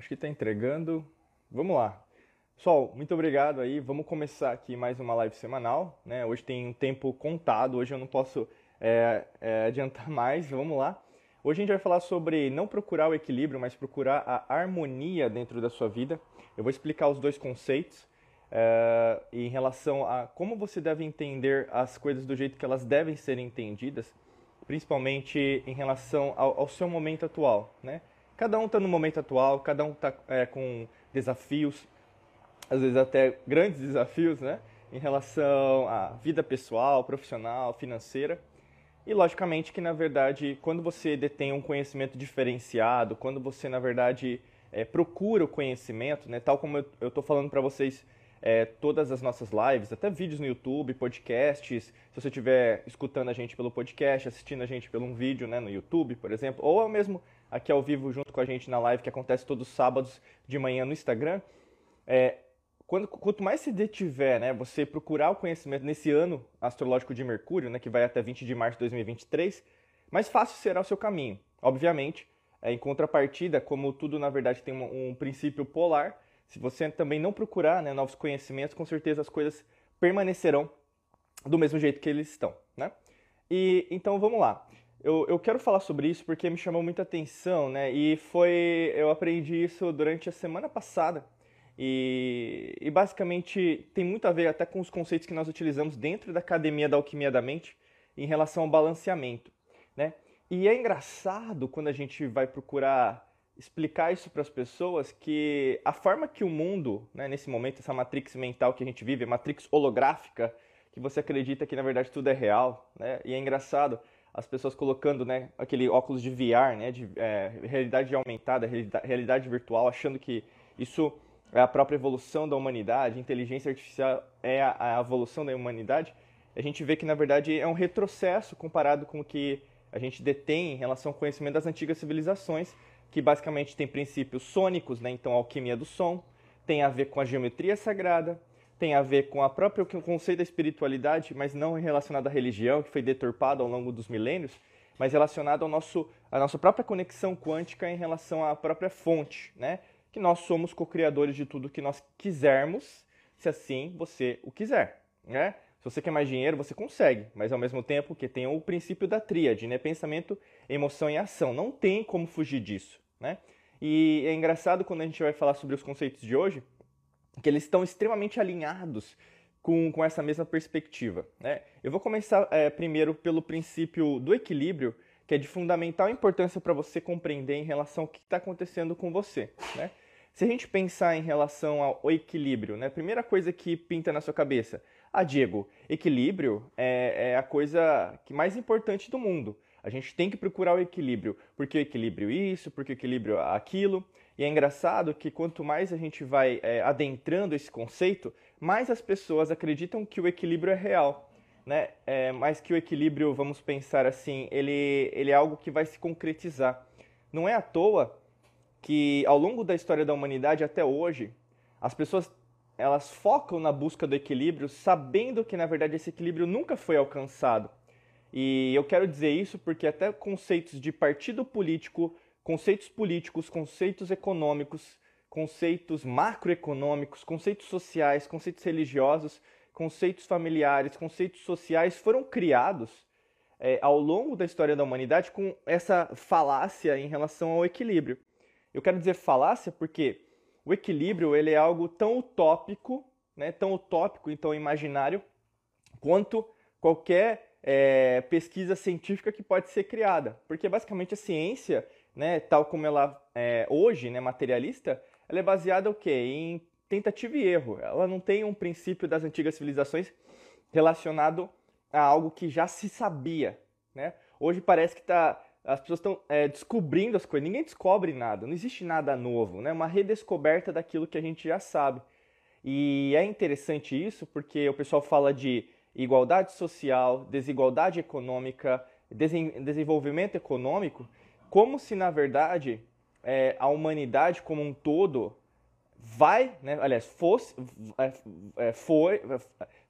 Acho que está entregando. Vamos lá. Pessoal, muito obrigado aí. Vamos começar aqui mais uma live semanal. Né? Hoje tem um tempo contado, hoje eu não posso é, é, adiantar mais. Vamos lá. Hoje a gente vai falar sobre não procurar o equilíbrio, mas procurar a harmonia dentro da sua vida. Eu vou explicar os dois conceitos é, em relação a como você deve entender as coisas do jeito que elas devem ser entendidas, principalmente em relação ao, ao seu momento atual. Né? Cada um está no momento atual, cada um está é, com desafios, às vezes até grandes desafios, né? Em relação à vida pessoal, profissional, financeira. E logicamente que na verdade, quando você detém um conhecimento diferenciado, quando você na verdade é, procura o conhecimento, né? Tal como eu estou falando para vocês é, todas as nossas lives, até vídeos no YouTube, podcasts. Se você estiver escutando a gente pelo podcast, assistindo a gente pelo um vídeo né, no YouTube, por exemplo, ou mesmo aqui ao vivo junto com a gente na live que acontece todos os sábados de manhã no Instagram. É, quando, quanto mais se detiver, né, você procurar o conhecimento nesse ano astrológico de Mercúrio, né, que vai até 20 de março de 2023, mais fácil será o seu caminho. Obviamente, é, em contrapartida, como tudo na verdade tem um, um princípio polar, se você também não procurar né, novos conhecimentos, com certeza as coisas permanecerão do mesmo jeito que eles estão, né? E então vamos lá. Eu, eu quero falar sobre isso porque me chamou muita atenção, né? E foi eu aprendi isso durante a semana passada e, e basicamente tem muito a ver até com os conceitos que nós utilizamos dentro da academia da alquimia da mente em relação ao balanceamento, né? E é engraçado quando a gente vai procurar explicar isso para as pessoas que a forma que o mundo, né, nesse momento, essa matrix mental que a gente vive, matrix holográfica, que você acredita que na verdade tudo é real, né? E é engraçado as pessoas colocando, né, aquele óculos de VR, né, de é, realidade aumentada, realidade virtual, achando que isso é a própria evolução da humanidade, inteligência artificial é a, a evolução da humanidade. A gente vê que na verdade é um retrocesso comparado com o que a gente detém em relação ao conhecimento das antigas civilizações que basicamente tem princípios sônicos, né? então a alquimia do som, tem a ver com a geometria sagrada, tem a ver com a própria o conceito da espiritualidade, mas não relacionado à religião, que foi deturpado ao longo dos milênios, mas relacionado ao nosso, à nossa própria conexão quântica em relação à própria fonte, né? que nós somos co-criadores de tudo que nós quisermos, se assim você o quiser. Né? Se você quer mais dinheiro, você consegue, mas ao mesmo tempo que tem o princípio da tríade, né? pensamento, emoção e ação. Não tem como fugir disso. Né? E é engraçado quando a gente vai falar sobre os conceitos de hoje, que eles estão extremamente alinhados com, com essa mesma perspectiva. Né? Eu vou começar é, primeiro pelo princípio do equilíbrio, que é de fundamental importância para você compreender em relação ao que está acontecendo com você. Né? Se a gente pensar em relação ao equilíbrio, né? primeira coisa que pinta na sua cabeça, ah, Diego, equilíbrio é, é a coisa que mais importante do mundo. A gente tem que procurar o equilíbrio. Porque o equilíbrio isso, porque o equilíbrio aquilo. E é engraçado que quanto mais a gente vai é, adentrando esse conceito, mais as pessoas acreditam que o equilíbrio é real. Né? É, mas que o equilíbrio, vamos pensar assim, ele, ele é algo que vai se concretizar. Não é à toa que ao longo da história da humanidade até hoje, as pessoas elas focam na busca do equilíbrio, sabendo que na verdade esse equilíbrio nunca foi alcançado. E eu quero dizer isso porque até conceitos de partido político, conceitos políticos, conceitos econômicos, conceitos macroeconômicos, conceitos sociais, conceitos religiosos, conceitos familiares, conceitos sociais foram criados é, ao longo da história da humanidade com essa falácia em relação ao equilíbrio. Eu quero dizer falácia porque o equilíbrio ele é algo tão utópico, né, tão utópico e tão imaginário quanto qualquer é, pesquisa científica que pode ser criada. Porque basicamente a ciência, né, tal como ela é hoje, né, materialista, ela é baseada o quê? em tentativa e erro. Ela não tem um princípio das antigas civilizações relacionado a algo que já se sabia. Né? Hoje parece que tá, as pessoas estão é, descobrindo as coisas. Ninguém descobre nada, não existe nada novo. Né? Uma redescoberta daquilo que a gente já sabe. E é interessante isso porque o pessoal fala de igualdade social, desigualdade econômica, desenvolvimento econômico, como se na verdade é, a humanidade como um todo vai, né, aliás, fosse, é, é foi,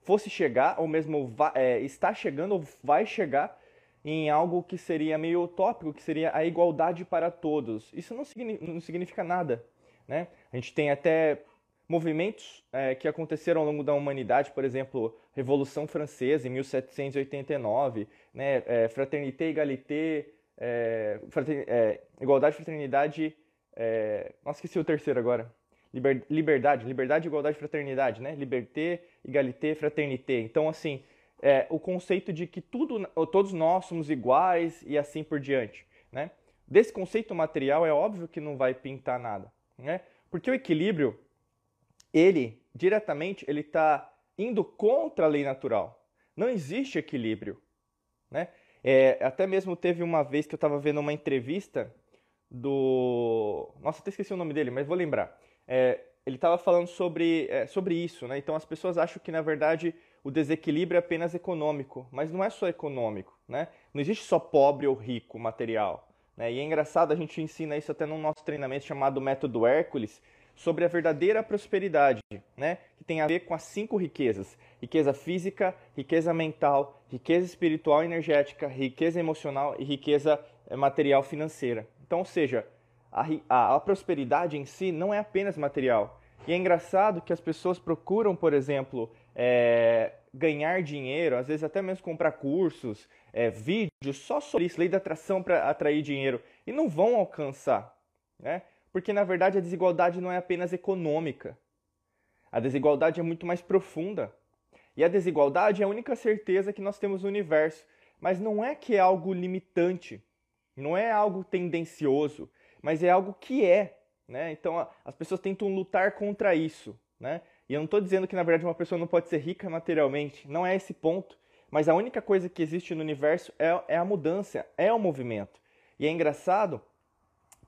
fosse chegar, ou mesmo vai, é, está chegando ou vai chegar em algo que seria meio utópico, que seria a igualdade para todos. Isso não significa, não significa nada. Né? A gente tem até movimentos é, que aconteceram ao longo da humanidade, por exemplo, Revolução Francesa em 1789, né? É, fraternité, égalité, é, é, igualdade, fraternidade, é, nossa, esqueci o terceiro agora. Liber, liberdade, liberdade, igualdade, fraternidade, né? Liberté, égalité, fraternité. Então, assim, é, o conceito de que tudo, todos nós somos iguais e assim por diante, né? Desse conceito material é óbvio que não vai pintar nada, né? Porque o equilíbrio, ele diretamente, ele está indo contra a lei natural. Não existe equilíbrio, né? É, até mesmo teve uma vez que eu estava vendo uma entrevista do, nossa, até esqueci o nome dele, mas vou lembrar. É, ele estava falando sobre, é, sobre isso, né? Então as pessoas acham que na verdade o desequilíbrio é apenas econômico, mas não é só econômico, né? Não existe só pobre ou rico material. Né? E é engraçado, a gente ensina isso até no nosso treinamento chamado Método Hércules, sobre a verdadeira prosperidade, né? que tem a ver com as cinco riquezas: riqueza física, riqueza mental, riqueza espiritual energética, riqueza emocional e riqueza eh, material financeira. Então, ou seja, a, a, a prosperidade em si não é apenas material. E é engraçado que as pessoas procuram, por exemplo, é, ganhar dinheiro, às vezes até mesmo comprar cursos, é, vídeos só sobre isso, lei da atração para atrair dinheiro, e não vão alcançar, né? Porque na verdade a desigualdade não é apenas econômica. A desigualdade é muito mais profunda. E a desigualdade é a única certeza que nós temos no universo, mas não é que é algo limitante, não é algo tendencioso, mas é algo que é, né? Então as pessoas tentam lutar contra isso, né? E eu não estou dizendo que na verdade uma pessoa não pode ser rica materialmente, não é esse ponto. Mas a única coisa que existe no universo é, é a mudança, é o movimento. E é engraçado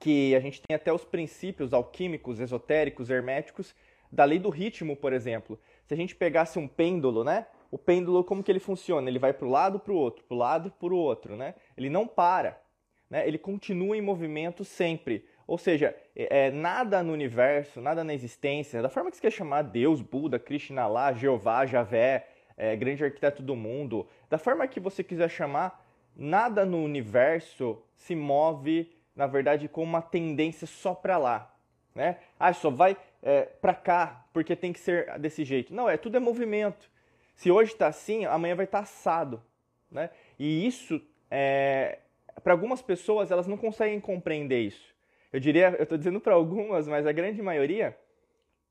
que a gente tem até os princípios alquímicos, esotéricos, herméticos da lei do ritmo, por exemplo. Se a gente pegasse um pêndulo, né? O pêndulo, como que ele funciona? Ele vai para o lado, para o outro, para o lado, para o outro, né? Ele não para, né? Ele continua em movimento sempre. Ou seja, é, é, nada no universo, nada na existência, da forma que você quer chamar Deus, Buda, Krishna lá, Jeová, Javé, é, grande arquiteto do mundo, da forma que você quiser chamar, nada no universo se move, na verdade, com uma tendência só para lá. Né? Ah, só vai é, para cá porque tem que ser desse jeito. Não, é tudo é movimento. Se hoje está assim, amanhã vai estar tá assado. Né? E isso, é, para algumas pessoas, elas não conseguem compreender isso eu diria, eu estou dizendo para algumas, mas a grande maioria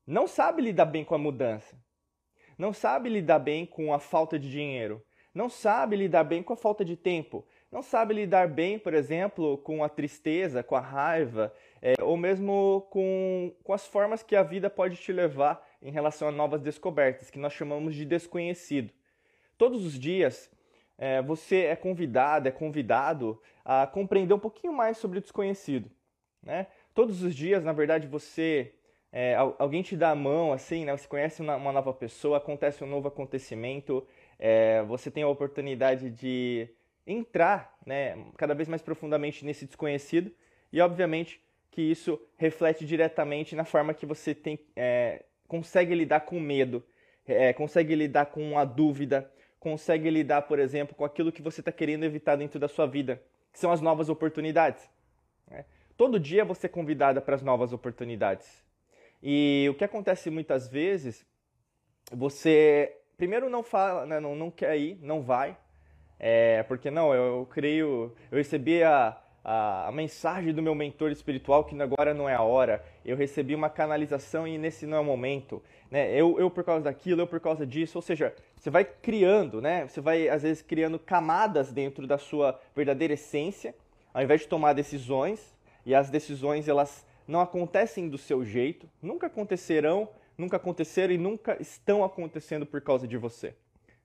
não sabe lidar bem com a mudança, não sabe lidar bem com a falta de dinheiro, não sabe lidar bem com a falta de tempo, não sabe lidar bem, por exemplo, com a tristeza, com a raiva, é, ou mesmo com, com as formas que a vida pode te levar em relação a novas descobertas, que nós chamamos de desconhecido. Todos os dias é, você é convidado, é convidado a compreender um pouquinho mais sobre o desconhecido. Né? Todos os dias, na verdade, você é, alguém te dá a mão, assim, né? Você conhece uma, uma nova pessoa, acontece um novo acontecimento, é, você tem a oportunidade de entrar, né, cada vez mais profundamente nesse desconhecido e, obviamente, que isso reflete diretamente na forma que você tem, é, consegue lidar com medo, é, consegue lidar com a dúvida, consegue lidar, por exemplo, com aquilo que você está querendo evitar dentro da sua vida, que são as novas oportunidades. Né? Todo dia você é convidada para as novas oportunidades. E o que acontece muitas vezes, você primeiro não fala, né, não, não quer ir, não vai, é, porque não, eu, eu creio, eu recebi a, a, a, mensagem do meu mentor espiritual que agora não é a hora, eu recebi uma canalização e nesse não é o momento, né? Eu, eu por causa daquilo, eu por causa disso, ou seja, você vai criando, né? Você vai às vezes criando camadas dentro da sua verdadeira essência, ao invés de tomar decisões, e as decisões elas não acontecem do seu jeito, nunca acontecerão, nunca aconteceram e nunca estão acontecendo por causa de você.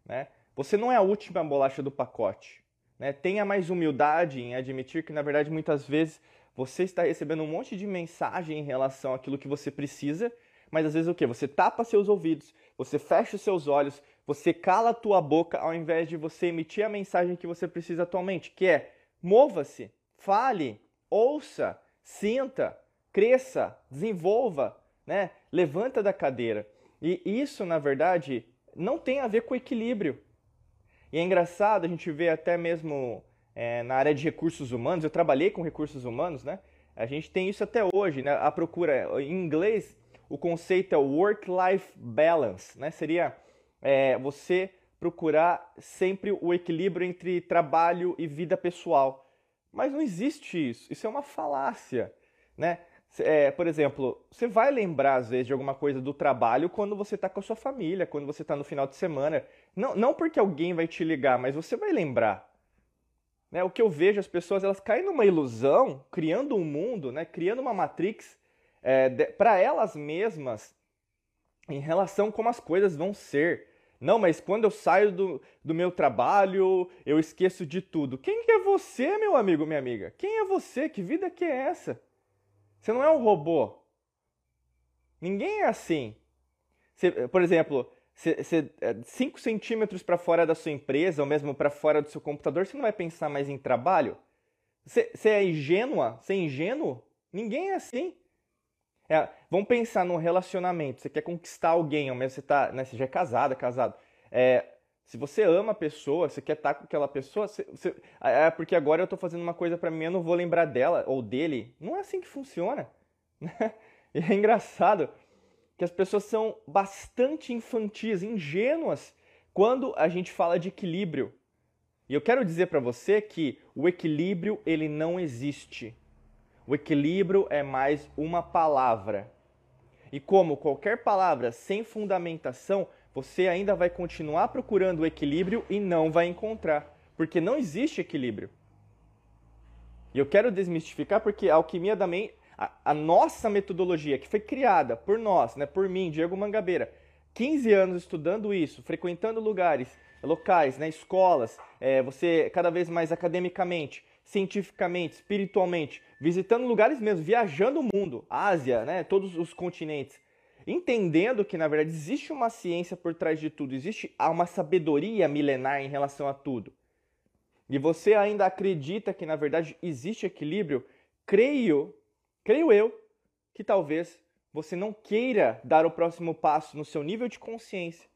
Né? Você não é a última bolacha do pacote. Né? Tenha mais humildade em admitir que, na verdade, muitas vezes você está recebendo um monte de mensagem em relação àquilo que você precisa, mas às vezes o que? Você tapa seus ouvidos, você fecha os seus olhos, você cala a tua boca ao invés de você emitir a mensagem que você precisa atualmente, que é mova-se, fale, ouça, sinta, cresça, desenvolva, né? levanta da cadeira. E isso, na verdade, não tem a ver com equilíbrio. E é engraçado, a gente vê até mesmo é, na área de recursos humanos, eu trabalhei com recursos humanos, né? A gente tem isso até hoje, né? A procura, em inglês, o conceito é work-life balance, né? Seria é, você procurar sempre o equilíbrio entre trabalho e vida pessoal. Mas não existe isso. Isso é uma falácia, né? É, por exemplo, você vai lembrar às vezes de alguma coisa do trabalho quando você está com a sua família, quando você está no final de semana. Não, não porque alguém vai te ligar, mas você vai lembrar. Né? O que eu vejo, as pessoas elas caem numa ilusão, criando um mundo, né? criando uma matrix é, para elas mesmas em relação a como as coisas vão ser. Não, mas quando eu saio do, do meu trabalho, eu esqueço de tudo. Quem é você, meu amigo, minha amiga? Quem é você? Que vida que é essa? Você não é um robô. Ninguém é assim. Você, por exemplo, 5 é, centímetros para fora da sua empresa, ou mesmo para fora do seu computador, você não vai pensar mais em trabalho? Você, você é ingênua? Você é ingênuo? Ninguém é assim. É, vamos pensar num relacionamento. Você quer conquistar alguém, ou mesmo você, tá, né, você já é casada, casado. É, se você ama a pessoa, você quer estar com aquela pessoa, você, você, é, é porque agora eu estou fazendo uma coisa para mim, eu não vou lembrar dela ou dele. Não é assim que funciona. e é engraçado que as pessoas são bastante infantis, ingênuas quando a gente fala de equilíbrio. E eu quero dizer para você que o equilíbrio ele não existe. O equilíbrio é mais uma palavra. E como qualquer palavra sem fundamentação, você ainda vai continuar procurando o equilíbrio e não vai encontrar, porque não existe equilíbrio. E eu quero desmistificar porque a alquimia da mente, a, a, nossa metodologia que foi criada por nós, né, por mim, Diego Mangabeira, 15 anos estudando isso, frequentando lugares, locais, né, escolas, é, você cada vez mais academicamente, cientificamente, espiritualmente, visitando lugares mesmo, viajando o mundo, Ásia, né, todos os continentes, entendendo que na verdade existe uma ciência por trás de tudo, existe uma sabedoria milenar em relação a tudo. E você ainda acredita que na verdade existe equilíbrio, creio, creio eu, que talvez você não queira dar o próximo passo no seu nível de consciência,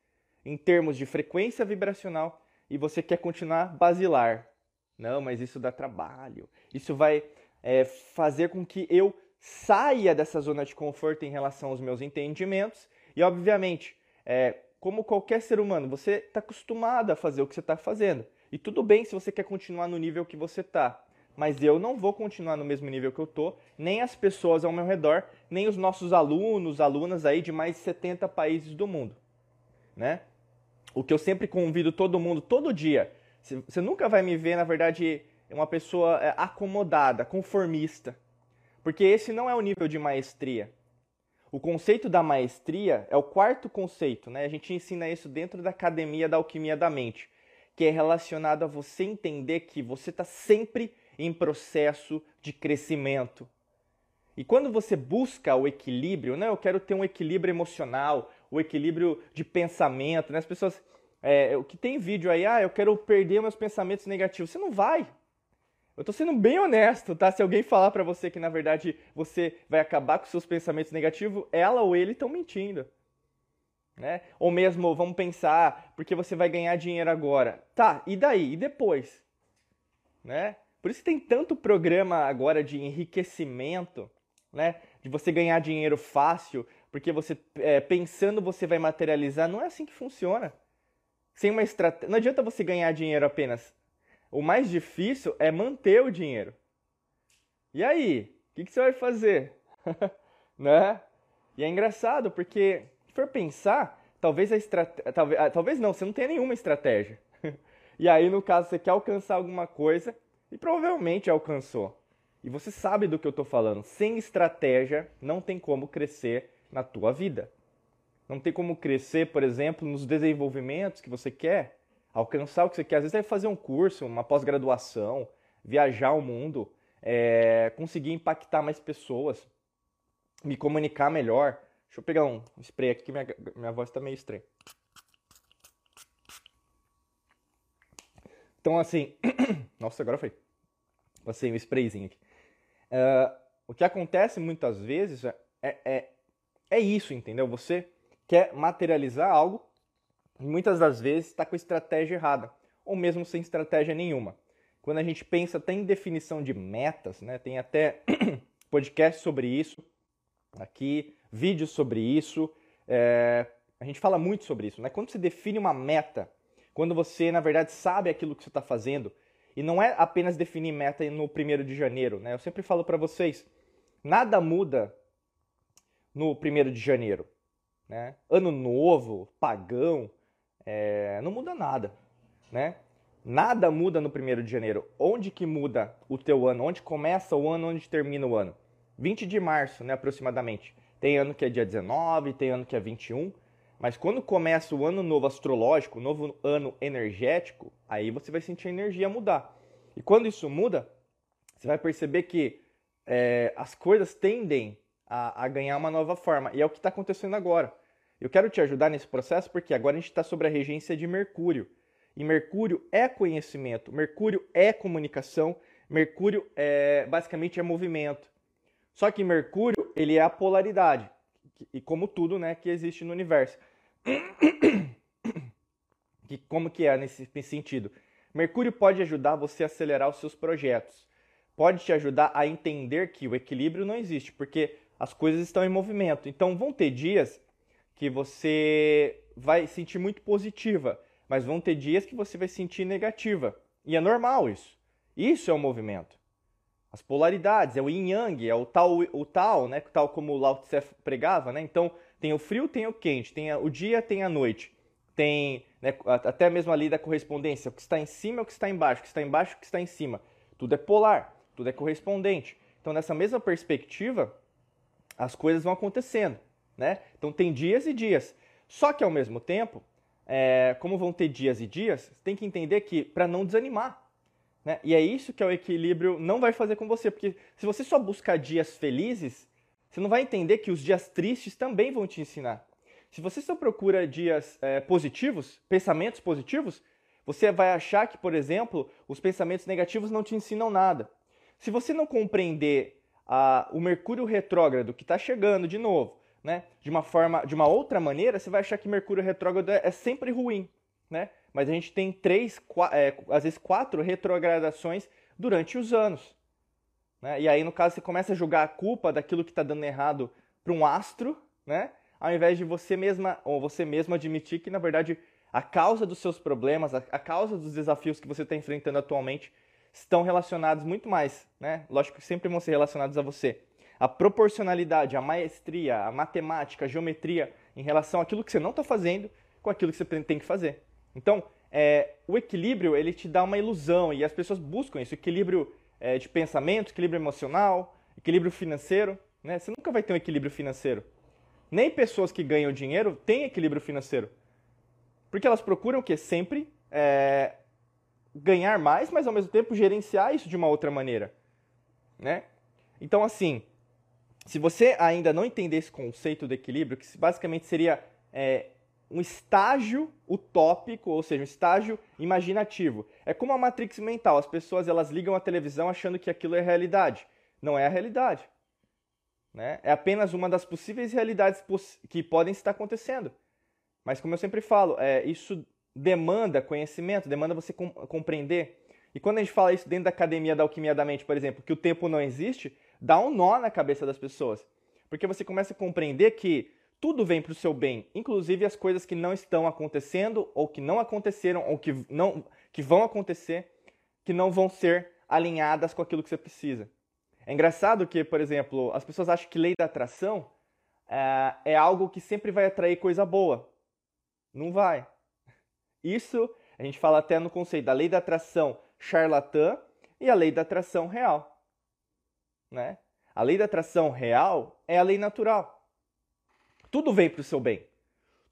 em termos de frequência vibracional, e você quer continuar basilar, não, mas isso dá trabalho. Isso vai é, fazer com que eu saia dessa zona de conforto em relação aos meus entendimentos. E, obviamente, é, como qualquer ser humano, você está acostumado a fazer o que você está fazendo. E tudo bem se você quer continuar no nível que você está. Mas eu não vou continuar no mesmo nível que eu tô, nem as pessoas ao meu redor, nem os nossos alunos, alunas aí de mais de 70 países do mundo, né? O que eu sempre convido todo mundo todo dia você nunca vai me ver, na verdade, uma pessoa é, acomodada, conformista. Porque esse não é o nível de maestria. O conceito da maestria é o quarto conceito, né? A gente ensina isso dentro da academia da alquimia da mente, que é relacionado a você entender que você está sempre em processo de crescimento. E quando você busca o equilíbrio, né? Eu quero ter um equilíbrio emocional, o equilíbrio de pensamento, né? As pessoas é, o que tem vídeo aí, ah, eu quero perder meus pensamentos negativos. Você não vai. Eu tô sendo bem honesto, tá? Se alguém falar para você que na verdade você vai acabar com seus pensamentos negativos, ela ou ele estão mentindo. Né? Ou mesmo, vamos pensar, porque você vai ganhar dinheiro agora. Tá, e daí? E depois? Né? Por isso tem tanto programa agora de enriquecimento, né? De você ganhar dinheiro fácil, porque você é, pensando você vai materializar. Não é assim que funciona sem uma estratégia. Não adianta você ganhar dinheiro apenas. O mais difícil é manter o dinheiro. E aí? O que, que, você vai fazer? né? E é engraçado porque, se for pensar, talvez a estratégia. Talvez, ah, talvez não, você não tenha nenhuma estratégia. e aí, no caso, você quer alcançar alguma coisa e provavelmente alcançou. E você sabe do que eu estou falando. Sem estratégia, não tem como crescer na tua vida. Não tem como crescer, por exemplo, nos desenvolvimentos que você quer, alcançar o que você quer. Às vezes é fazer um curso, uma pós-graduação, viajar o mundo, é, conseguir impactar mais pessoas, me comunicar melhor. Deixa eu pegar um spray aqui que minha, minha voz está meio estranha. Então, assim, nossa, agora foi. Passei um sprayzinho aqui. Uh, o que acontece muitas vezes é, é, é isso, entendeu? Você quer materializar algo muitas das vezes está com estratégia errada, ou mesmo sem estratégia nenhuma. Quando a gente pensa até em definição de metas, né, tem até podcasts sobre isso aqui, vídeos sobre isso. É, a gente fala muito sobre isso, né? Quando você define uma meta, quando você, na verdade, sabe aquilo que você está fazendo, e não é apenas definir meta no primeiro de janeiro, né? Eu sempre falo para vocês, nada muda no primeiro de janeiro, né? Ano novo, pagão, é, não muda nada, né? Nada muda no primeiro de janeiro. Onde que muda o teu ano? Onde começa o ano? Onde termina o ano? 20 de março, né, aproximadamente. Tem ano que é dia 19, tem ano que é 21. Mas quando começa o ano novo astrológico, o novo ano energético, aí você vai sentir a energia mudar. E quando isso muda, você vai perceber que é, as coisas tendem a, a ganhar uma nova forma. E é o que está acontecendo agora. Eu quero te ajudar nesse processo porque agora a gente está sobre a regência de Mercúrio. E Mercúrio é conhecimento, Mercúrio é comunicação, Mercúrio é basicamente é movimento. Só que Mercúrio, ele é a polaridade. E como tudo, né, que existe no universo. Que como que é nesse, nesse sentido? Mercúrio pode ajudar você a acelerar os seus projetos. Pode te ajudar a entender que o equilíbrio não existe, porque as coisas estão em movimento. Então vão ter dias que você vai sentir muito positiva mas vão ter dias que você vai sentir negativa. E é normal isso. Isso é o movimento. As polaridades, é o yin yang, é o tal, o tal, né? Tal como Lao Tse pregava, né? Então, tem o frio, tem o quente, tem o dia, tem a noite. Tem né, até mesmo ali da correspondência, o que está em cima é o que está embaixo, o que está embaixo é o que está em cima. Tudo é polar, tudo é correspondente. Então, nessa mesma perspectiva, as coisas vão acontecendo, né? Então, tem dias e dias. Só que, ao mesmo tempo, é, como vão ter dias e dias, tem que entender que para não desanimar. Né? E é isso que o equilíbrio não vai fazer com você, porque se você só buscar dias felizes, você não vai entender que os dias tristes também vão te ensinar. Se você só procura dias é, positivos, pensamentos positivos, você vai achar que, por exemplo, os pensamentos negativos não te ensinam nada. Se você não compreender a, o Mercúrio retrógrado que está chegando de novo, né, de uma forma, de uma outra maneira, você vai achar que Mercúrio retrógrado é, é sempre ruim, né? Mas a gente tem três, quatro, é, às vezes quatro retrogradações durante os anos. Né? E aí, no caso, você começa a jogar a culpa daquilo que está dando errado para um astro, né? Ao invés de você mesma ou você mesmo admitir que, na verdade, a causa dos seus problemas, a, a causa dos desafios que você está enfrentando atualmente estão relacionados muito mais, né? Lógico que sempre vão ser relacionados a você a proporcionalidade, a maestria, a matemática, a geometria em relação àquilo que você não está fazendo com aquilo que você tem que fazer. Então, é, o equilíbrio ele te dá uma ilusão e as pessoas buscam isso, equilíbrio é, de pensamento, equilíbrio emocional, equilíbrio financeiro. Né? Você nunca vai ter um equilíbrio financeiro. Nem pessoas que ganham dinheiro têm equilíbrio financeiro. Porque elas procuram o quê? Sempre é, ganhar mais, mas ao mesmo tempo gerenciar isso de uma outra maneira. Né? Então, assim, se você ainda não entender esse conceito do equilíbrio, que basicamente seria é, um estágio utópico, ou seja, um estágio imaginativo. É como a matrix mental. As pessoas elas ligam a televisão achando que aquilo é realidade. Não é a realidade. Né? É apenas uma das possíveis realidades que podem estar acontecendo. Mas como eu sempre falo, é, isso demanda conhecimento, demanda você com compreender. E quando a gente fala isso dentro da academia da alquimia da mente, por exemplo, que o tempo não existe, dá um nó na cabeça das pessoas. Porque você começa a compreender que tudo vem para o seu bem, inclusive as coisas que não estão acontecendo, ou que não aconteceram, ou que, não, que vão acontecer, que não vão ser alinhadas com aquilo que você precisa. É engraçado que, por exemplo, as pessoas acham que lei da atração é, é algo que sempre vai atrair coisa boa. Não vai. Isso a gente fala até no conceito da lei da atração charlatã e a lei da atração real né? A lei da atração real é a lei natural. Tudo vem para o seu bem.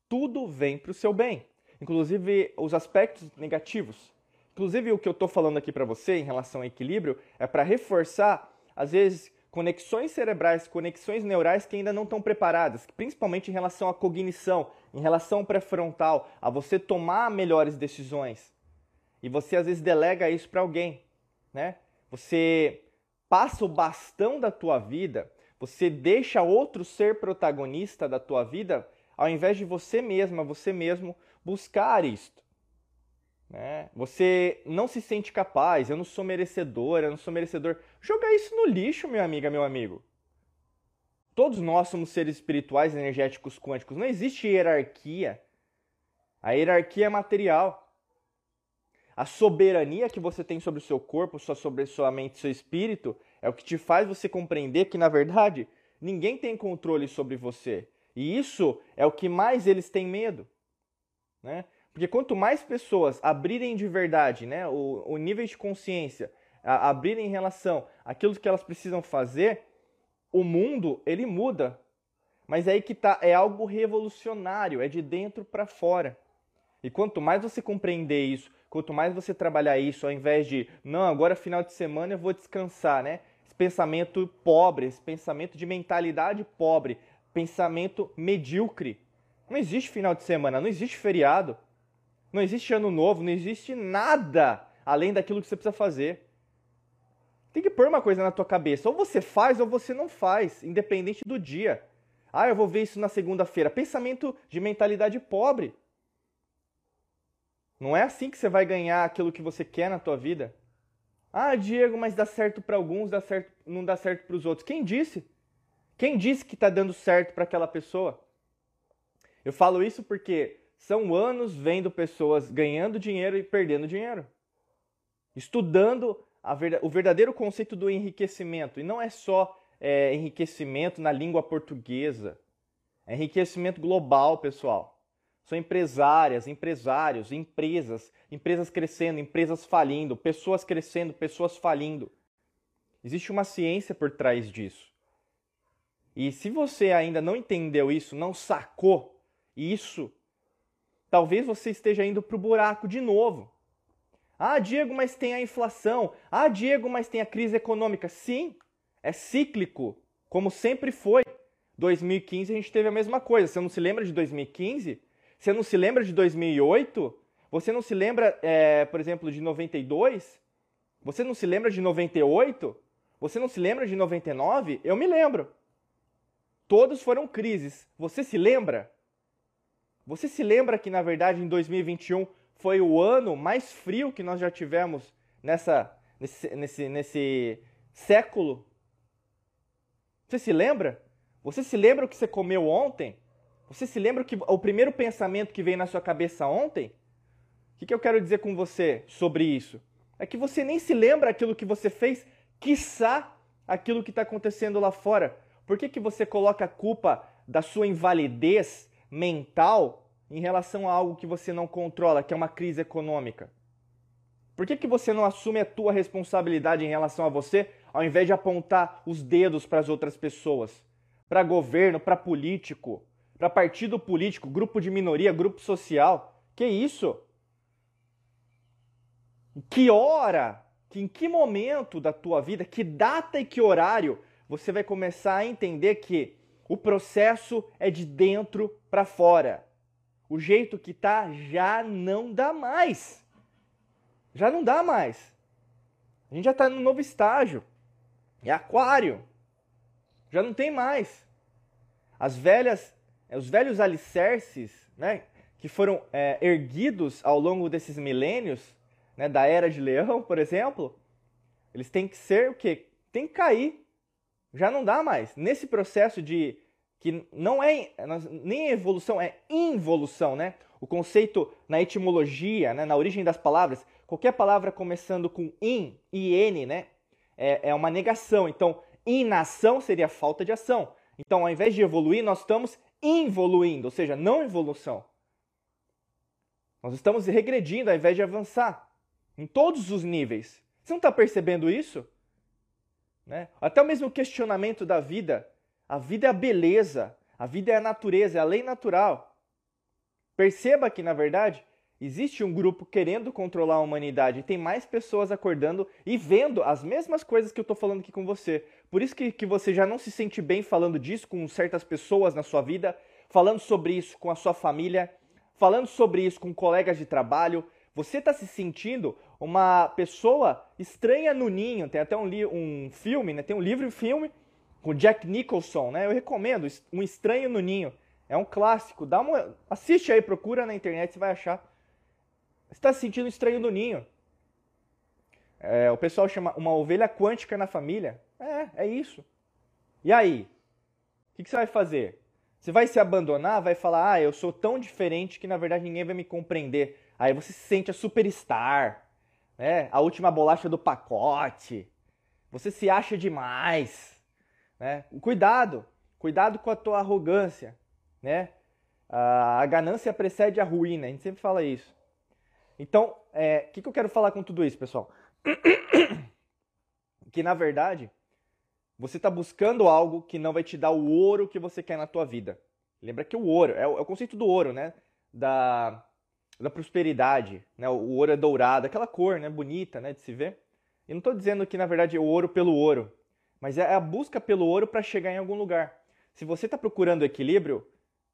Tudo vem para o seu bem. Inclusive os aspectos negativos. Inclusive o que eu estou falando aqui para você em relação ao equilíbrio é para reforçar, às vezes, conexões cerebrais, conexões neurais que ainda não estão preparadas, principalmente em relação à cognição, em relação ao pré-frontal, a você tomar melhores decisões. E você às vezes delega isso para alguém, né? Você passa o bastão da tua vida, você deixa outro ser protagonista da tua vida, ao invés de você mesma, você mesmo buscar isto. Né? Você não se sente capaz, eu não sou merecedor, eu não sou merecedor. Joga isso no lixo, minha amiga, meu amigo. Todos nós somos seres espirituais, energéticos, quânticos. Não existe hierarquia. A hierarquia é material. A soberania que você tem sobre o seu corpo, sobre sua mente, seu espírito, é o que te faz você compreender que, na verdade, ninguém tem controle sobre você. E isso é o que mais eles têm medo. Né? Porque quanto mais pessoas abrirem de verdade né, o, o nível de consciência, a, abrirem em relação àquilo que elas precisam fazer, o mundo ele muda. Mas é aí que tá, é algo revolucionário, é de dentro para fora. E quanto mais você compreender isso, quanto mais você trabalhar isso, ao invés de, não, agora final de semana eu vou descansar, né? Esse pensamento pobre, esse pensamento de mentalidade pobre, pensamento medíocre. Não existe final de semana, não existe feriado, não existe ano novo, não existe nada além daquilo que você precisa fazer. Tem que pôr uma coisa na tua cabeça, ou você faz ou você não faz, independente do dia. Ah, eu vou ver isso na segunda-feira. Pensamento de mentalidade pobre. Não é assim que você vai ganhar aquilo que você quer na tua vida. Ah, Diego, mas dá certo para alguns, dá certo, não dá certo para os outros. Quem disse? Quem disse que está dando certo para aquela pessoa? Eu falo isso porque são anos vendo pessoas ganhando dinheiro e perdendo dinheiro. Estudando o verdadeiro conceito do enriquecimento. E não é só é, enriquecimento na língua portuguesa. É enriquecimento global, pessoal. São empresárias, empresários, empresas, empresas crescendo, empresas falindo, pessoas crescendo, pessoas falindo. Existe uma ciência por trás disso. E se você ainda não entendeu isso, não sacou isso, talvez você esteja indo para o buraco de novo. Ah, Diego, mas tem a inflação. Ah, Diego, mas tem a crise econômica. Sim, é cíclico, como sempre foi. 2015 a gente teve a mesma coisa. Você não se lembra de 2015? Você não se lembra de 2008? Você não se lembra, é, por exemplo, de 92? Você não se lembra de 98? Você não se lembra de 99? Eu me lembro. Todos foram crises. Você se lembra? Você se lembra que, na verdade, em 2021 foi o ano mais frio que nós já tivemos nessa, nesse, nesse, nesse século? Você se lembra? Você se lembra o que você comeu ontem? Você se lembra que o primeiro pensamento que veio na sua cabeça ontem? O que, que eu quero dizer com você sobre isso? É que você nem se lembra aquilo que você fez, quiçá aquilo que está acontecendo lá fora. Por que, que você coloca a culpa da sua invalidez mental em relação a algo que você não controla, que é uma crise econômica? Por que, que você não assume a tua responsabilidade em relação a você, ao invés de apontar os dedos para as outras pessoas? Para governo, para político? Para partido político, grupo de minoria, grupo social. Que isso? Que hora, que em que momento da tua vida, que data e que horário você vai começar a entender que o processo é de dentro para fora. O jeito que tá já não dá mais. Já não dá mais. A gente já está no novo estágio. É aquário. Já não tem mais. As velhas os velhos alicerces né, que foram é, erguidos ao longo desses milênios, né, da era de leão, por exemplo, eles têm que ser o quê? Tem que cair. Já não dá mais. Nesse processo de que não é nem evolução, é involução, né? O conceito na etimologia, né, na origem das palavras, qualquer palavra começando com in, in, né, é, é uma negação. Então, inação seria falta de ação. Então, ao invés de evoluir, nós estamos involuindo, ou seja, não evolução. Nós estamos regredindo ao invés de avançar em todos os níveis. Você não está percebendo isso? Né? Até o mesmo questionamento da vida. A vida é a beleza, a vida é a natureza, é a lei natural. Perceba que, na verdade, existe um grupo querendo controlar a humanidade tem mais pessoas acordando e vendo as mesmas coisas que eu estou falando aqui com você. Por isso que, que você já não se sente bem falando disso com certas pessoas na sua vida, falando sobre isso com a sua família, falando sobre isso com colegas de trabalho. Você está se sentindo uma pessoa estranha no ninho. Tem até um, um filme, né? tem um livro e um filme com Jack Nicholson, né? Eu recomendo, Um Estranho no Ninho. É um clássico. Dá uma, assiste aí, procura na internet, você vai achar. Está se sentindo estranho no ninho. É, o pessoal chama uma ovelha quântica na família. É, é isso. E aí? O que, que você vai fazer? Você vai se abandonar, vai falar, ah, eu sou tão diferente que na verdade ninguém vai me compreender. Aí você se sente a superstar, né? a última bolacha do pacote. Você se acha demais. Né? Cuidado, cuidado com a tua arrogância. Né? A ganância precede a ruína, a gente sempre fala isso. Então, o é, que, que eu quero falar com tudo isso, pessoal? que na verdade você está buscando algo que não vai te dar o ouro que você quer na tua vida. Lembra que o ouro é o, é o conceito do ouro, né? Da, da prosperidade, né? O ouro é dourado, aquela cor, né? Bonita, né? De se ver. E não estou dizendo que na verdade é o ouro pelo ouro, mas é a busca pelo ouro para chegar em algum lugar. Se você está procurando equilíbrio,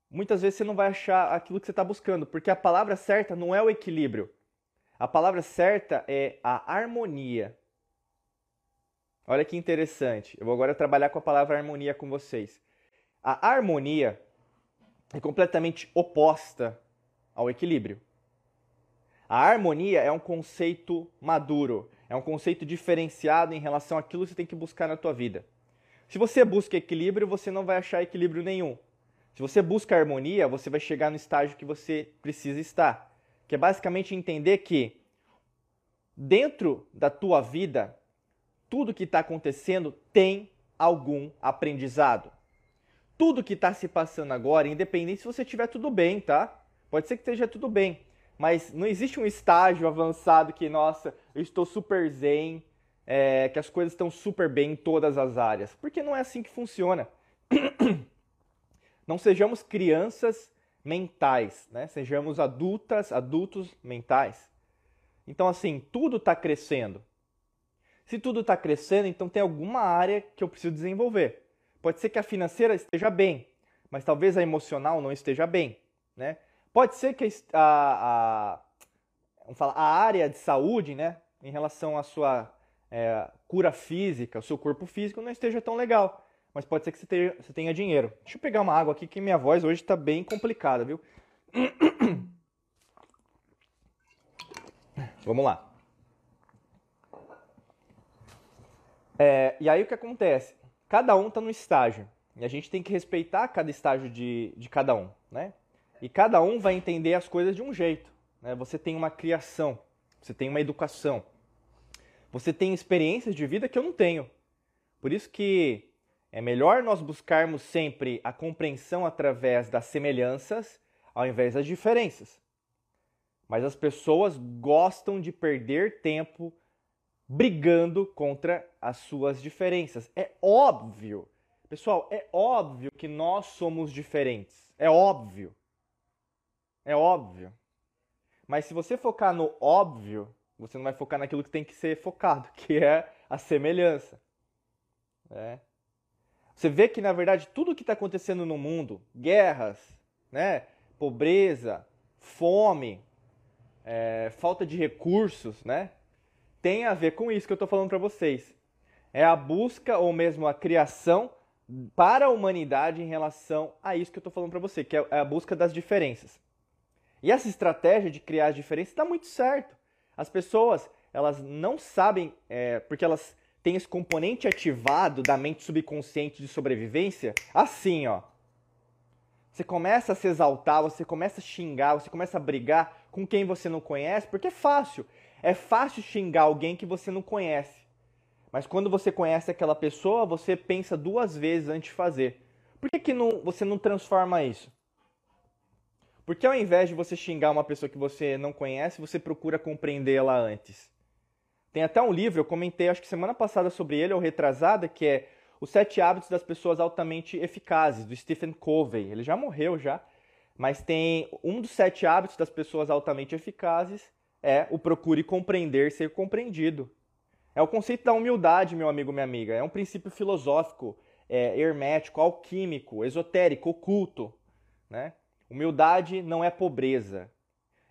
muitas vezes você não vai achar aquilo que você está buscando, porque a palavra certa não é o equilíbrio. A palavra certa é a harmonia. Olha que interessante. Eu vou agora trabalhar com a palavra harmonia com vocês. A harmonia é completamente oposta ao equilíbrio. A harmonia é um conceito maduro, é um conceito diferenciado em relação àquilo que você tem que buscar na tua vida. Se você busca equilíbrio, você não vai achar equilíbrio nenhum. Se você busca harmonia, você vai chegar no estágio que você precisa estar, que é basicamente entender que dentro da tua vida tudo que está acontecendo tem algum aprendizado. Tudo que está se passando agora, independente se você estiver tudo bem, tá? Pode ser que esteja tudo bem, mas não existe um estágio avançado que, nossa, eu estou super zen, é, que as coisas estão super bem em todas as áreas, porque não é assim que funciona. Não sejamos crianças mentais, né? Sejamos adultas, adultos mentais. Então, assim, tudo está crescendo. Se tudo está crescendo, então tem alguma área que eu preciso desenvolver. Pode ser que a financeira esteja bem, mas talvez a emocional não esteja bem. Né? Pode ser que a, a, falar, a área de saúde, né, em relação à sua é, cura física, o seu corpo físico, não esteja tão legal. Mas pode ser que você tenha, dinheiro. Deixa eu pegar uma água aqui que minha voz hoje está bem complicada, viu? Vamos lá. É, e aí o que acontece? Cada um está no estágio. E a gente tem que respeitar cada estágio de, de cada um, né? E cada um vai entender as coisas de um jeito. Né? Você tem uma criação, você tem uma educação, você tem experiências de vida que eu não tenho. Por isso que é melhor nós buscarmos sempre a compreensão através das semelhanças ao invés das diferenças. Mas as pessoas gostam de perder tempo brigando contra as suas diferenças. É óbvio, pessoal, é óbvio que nós somos diferentes. É óbvio. É óbvio. Mas se você focar no óbvio, você não vai focar naquilo que tem que ser focado, que é a semelhança. É. Você vê que, na verdade, tudo que está acontecendo no mundo, guerras, né, pobreza, fome, é, falta de recursos, né, tem a ver com isso que eu estou falando para vocês. É a busca ou mesmo a criação para a humanidade em relação a isso que eu estou falando para você, que é a busca das diferenças. E essa estratégia de criar as diferenças está muito certo. As pessoas elas não sabem, é, porque elas têm esse componente ativado da mente subconsciente de sobrevivência, assim, ó. Você começa a se exaltar, você começa a xingar, você começa a brigar com quem você não conhece, porque é fácil. É fácil xingar alguém que você não conhece. Mas quando você conhece aquela pessoa, você pensa duas vezes antes de fazer. Por que, que não, você não transforma isso? Porque ao invés de você xingar uma pessoa que você não conhece, você procura compreendê-la antes. Tem até um livro, eu comentei acho que semana passada sobre ele, ou retrasada, que é Os Sete Hábitos das Pessoas Altamente Eficazes, do Stephen Covey. Ele já morreu já, mas tem um dos sete hábitos das pessoas altamente eficazes é o procure compreender, ser compreendido. É o conceito da humildade, meu amigo, minha amiga. É um princípio filosófico, é, hermético, alquímico, esotérico, oculto. Né? Humildade não é pobreza.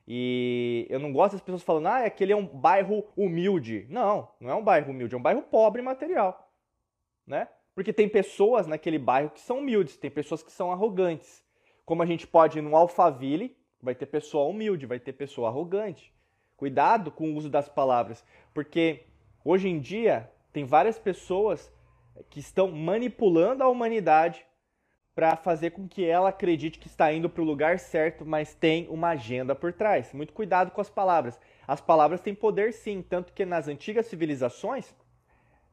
E eu não gosto das pessoas falando, ah, aquele é um bairro humilde. Não, não é um bairro humilde, é um bairro pobre material. Né? Porque tem pessoas naquele bairro que são humildes, tem pessoas que são arrogantes. Como a gente pode ir no Alphaville, vai ter pessoa humilde, vai ter pessoa arrogante. Cuidado com o uso das palavras, porque hoje em dia tem várias pessoas que estão manipulando a humanidade para fazer com que ela acredite que está indo para o lugar certo, mas tem uma agenda por trás. Muito cuidado com as palavras. As palavras têm poder sim, tanto que nas antigas civilizações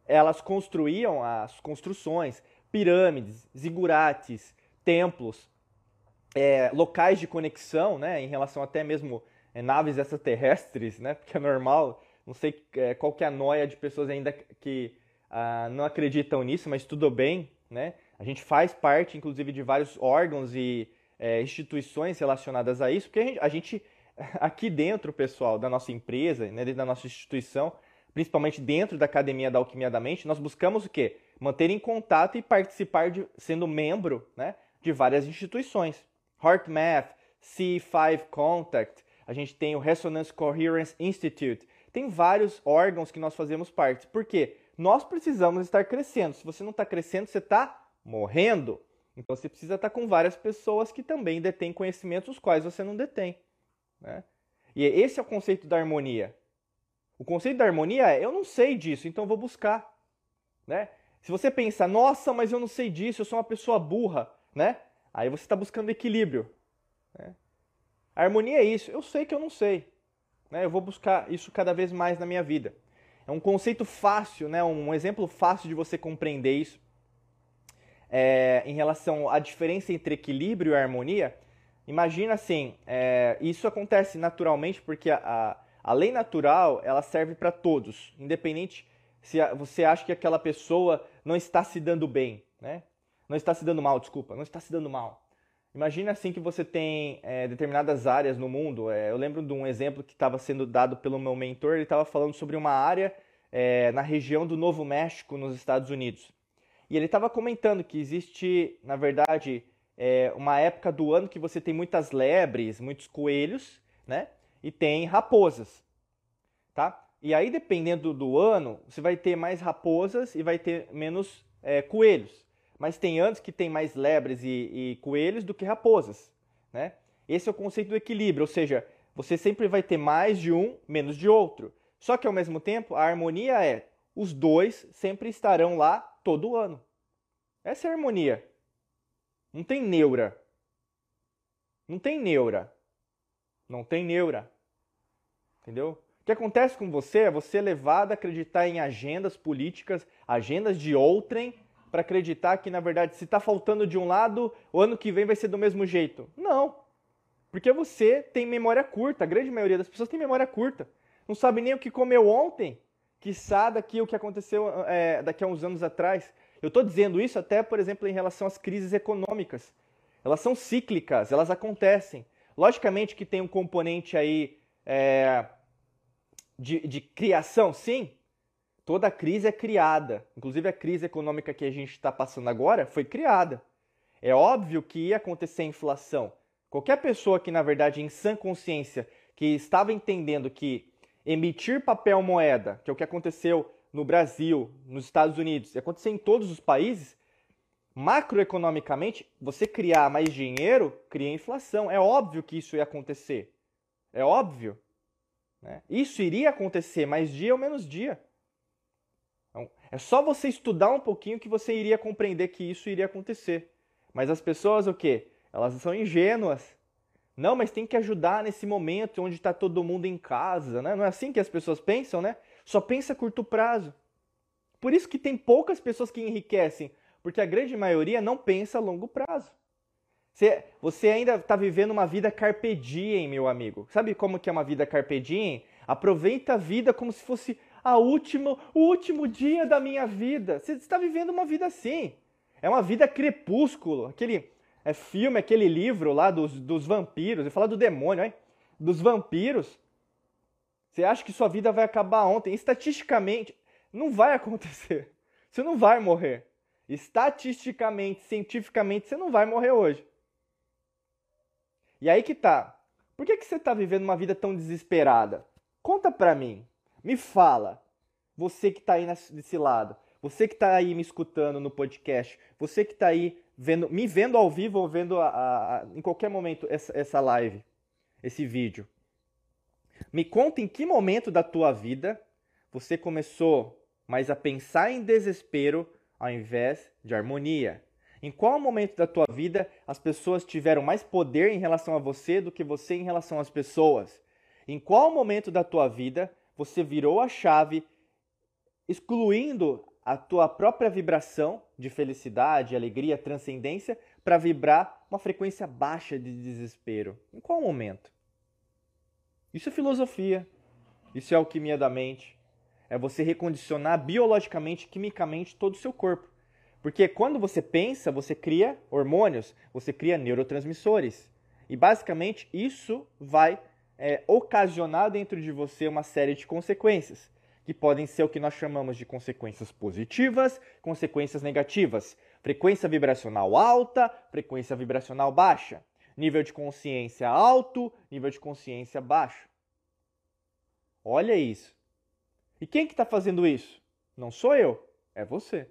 elas construíam as construções, pirâmides, zigurates, templos, é, locais de conexão, né, em relação até mesmo é, naves extraterrestres, né, porque é normal, não sei é, qual que é a noia de pessoas ainda que ah, não acreditam nisso, mas tudo bem, né, a gente faz parte, inclusive, de vários órgãos e é, instituições relacionadas a isso, porque a gente, a gente, aqui dentro, pessoal, da nossa empresa, né, dentro da nossa instituição, principalmente dentro da Academia da Alquimia da Mente, nós buscamos o quê? Manter em contato e participar de, sendo membro né, de várias instituições. HeartMath, C5 Contact, a gente tem o Resonance Coherence Institute, tem vários órgãos que nós fazemos parte. Por quê? Nós precisamos estar crescendo. Se você não está crescendo, você está morrendo. Então você precisa estar com várias pessoas que também detêm conhecimentos os quais você não detém. Né? E esse é o conceito da harmonia. O conceito da harmonia é eu não sei disso, então vou buscar. Né? Se você pensar, nossa, mas eu não sei disso, eu sou uma pessoa burra, né? Aí você está buscando equilíbrio. Né? A harmonia é isso, eu sei que eu não sei. Né? Eu vou buscar isso cada vez mais na minha vida. É um conceito fácil, né? um exemplo fácil de você compreender isso é, em relação à diferença entre equilíbrio e harmonia, imagina assim, é, isso acontece naturalmente porque a, a, a lei natural ela serve para todos, independente se a, você acha que aquela pessoa não está se dando bem, né? Não está se dando mal, desculpa, não está se dando mal. Imagina assim que você tem é, determinadas áreas no mundo. É, eu lembro de um exemplo que estava sendo dado pelo meu mentor. Ele estava falando sobre uma área é, na região do Novo México, nos Estados Unidos. E ele estava comentando que existe, na verdade, é, uma época do ano que você tem muitas lebres, muitos coelhos, né? E tem raposas, tá? E aí, dependendo do ano, você vai ter mais raposas e vai ter menos é, coelhos. Mas tem anos que tem mais lebres e, e coelhos do que raposas, né? Esse é o conceito do equilíbrio, ou seja, você sempre vai ter mais de um, menos de outro. Só que ao mesmo tempo, a harmonia é os dois sempre estarão lá todo ano. Essa é a harmonia. Não tem neura. Não tem neura. Não tem neura. Entendeu? O que acontece com você é você é levado a acreditar em agendas políticas, agendas de outrem, para acreditar que, na verdade, se está faltando de um lado, o ano que vem vai ser do mesmo jeito. Não. Porque você tem memória curta. A grande maioria das pessoas tem memória curta. Não sabe nem o que comeu ontem, quiçá daqui o que aconteceu é, daqui a uns anos atrás. Eu estou dizendo isso até, por exemplo, em relação às crises econômicas. Elas são cíclicas, elas acontecem. Logicamente que tem um componente aí é, de, de criação, sim. Toda crise é criada. Inclusive a crise econômica que a gente está passando agora foi criada. É óbvio que ia acontecer inflação. Qualquer pessoa que, na verdade, em sã consciência, que estava entendendo que emitir papel moeda, que é o que aconteceu no Brasil, nos Estados Unidos, e acontecer em todos os países, macroeconomicamente, você criar mais dinheiro cria inflação. É óbvio que isso ia acontecer. É óbvio. Né? Isso iria acontecer mais dia ou menos dia. Então, é só você estudar um pouquinho que você iria compreender que isso iria acontecer. Mas as pessoas, o quê? Elas são ingênuas. Não, mas tem que ajudar nesse momento onde está todo mundo em casa, né? Não é assim que as pessoas pensam, né? Só pensa a curto prazo. Por isso que tem poucas pessoas que enriquecem, porque a grande maioria não pensa a longo prazo. Você, você ainda está vivendo uma vida carpe diem, meu amigo. Sabe como que é uma vida carpe diem? Aproveita a vida como se fosse a última, o último dia da minha vida. Você está vivendo uma vida assim. É uma vida crepúsculo. Aquele é filme, aquele livro lá dos, dos vampiros, eu falar do demônio, hein? dos vampiros. Você acha que sua vida vai acabar ontem? Estatisticamente, não vai acontecer. Você não vai morrer. Estatisticamente, cientificamente, você não vai morrer hoje. E aí que tá. Por que, que você está vivendo uma vida tão desesperada? Conta pra mim. Me fala. Você que está aí desse lado. Você que está aí me escutando no podcast. Você que está aí vendo, me vendo ao vivo ou vendo a, a, a, em qualquer momento essa, essa live, esse vídeo. Me conta em que momento da tua vida você começou mais a pensar em desespero ao invés de harmonia. Em qual momento da tua vida as pessoas tiveram mais poder em relação a você do que você em relação às pessoas? Em qual momento da tua vida você virou a chave, excluindo a tua própria vibração de felicidade, alegria, transcendência, para vibrar uma frequência baixa de desespero? Em qual momento? Isso é filosofia. Isso é alquimia da mente. É você recondicionar biologicamente, quimicamente todo o seu corpo. Porque quando você pensa, você cria hormônios, você cria neurotransmissores. E basicamente isso vai é, ocasionar dentro de você uma série de consequências, que podem ser o que nós chamamos de consequências positivas, consequências negativas. Frequência vibracional alta, frequência vibracional baixa. Nível de consciência alto, nível de consciência baixo. Olha isso. E quem que está fazendo isso? Não sou eu, é você.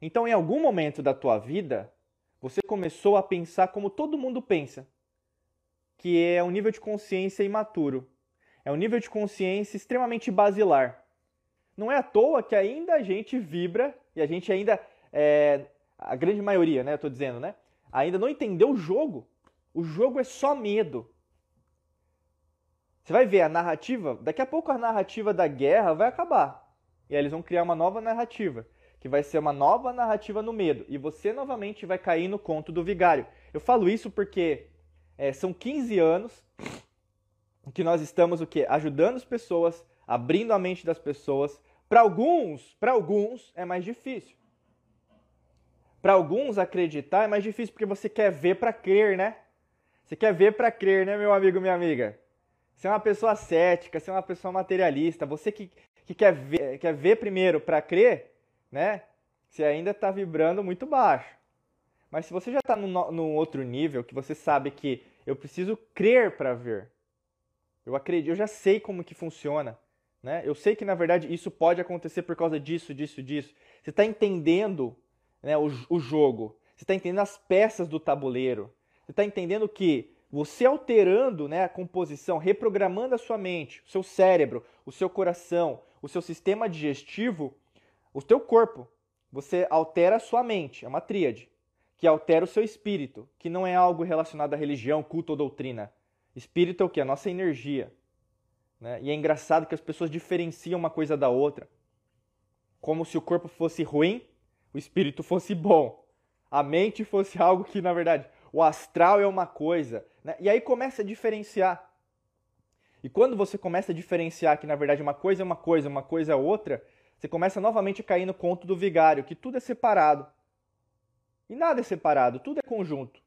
Então, em algum momento da tua vida, você começou a pensar como todo mundo pensa, que é um nível de consciência imaturo. É um nível de consciência extremamente basilar. Não é à toa que ainda a gente vibra e a gente ainda, é, a grande maioria, né, eu tô dizendo, né, ainda não entendeu o jogo. O jogo é só medo. Você vai ver a narrativa, daqui a pouco a narrativa da guerra vai acabar. E aí eles vão criar uma nova narrativa, que vai ser uma nova narrativa no medo. E você novamente vai cair no conto do vigário. Eu falo isso porque é, são 15 anos que nós estamos o quê? Ajudando as pessoas, abrindo a mente das pessoas. Para alguns, para alguns é mais difícil. Para alguns acreditar é mais difícil porque você quer ver para crer, né? Você quer ver para crer, né, meu amigo, minha amiga? Você é uma pessoa cética, você é uma pessoa materialista, você que, que quer, ver, quer ver primeiro para crer, né? Você ainda está vibrando muito baixo. Mas se você já está num, outro nível, que você sabe que eu preciso crer para ver, eu acredito, eu já sei como que funciona, né? Eu sei que na verdade isso pode acontecer por causa disso, disso, disso. Você está entendendo né, o, o jogo, você está entendendo as peças do tabuleiro, você está entendendo que você alterando né, a composição, reprogramando a sua mente, o seu cérebro, o seu coração, o seu sistema digestivo, o teu corpo, você altera a sua mente, é uma tríade, que altera o seu espírito, que não é algo relacionado à religião, culto ou doutrina. Espírito é o que? A nossa energia. Né? E é engraçado que as pessoas diferenciam uma coisa da outra. Como se o corpo fosse ruim, o espírito fosse bom. A mente fosse algo que, na verdade, o astral é uma coisa. Né? E aí começa a diferenciar. E quando você começa a diferenciar que na verdade uma coisa é uma coisa, uma coisa é outra, você começa novamente a cair no conto do vigário, que tudo é separado. E nada é separado, tudo é conjunto.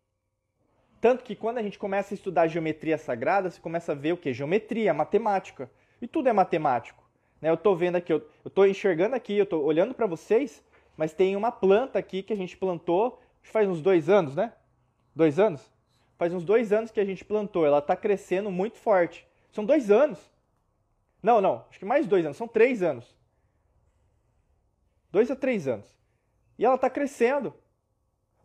Tanto que quando a gente começa a estudar geometria sagrada, você começa a ver o que? Geometria, matemática. E tudo é matemático. Né? Eu estou vendo aqui, eu estou enxergando aqui, eu estou olhando para vocês, mas tem uma planta aqui que a gente plantou faz uns dois anos, né? Dois anos? Faz uns dois anos que a gente plantou. Ela está crescendo muito forte. São dois anos. Não, não. Acho que mais dois anos. São três anos. Dois a três anos. E ela está crescendo.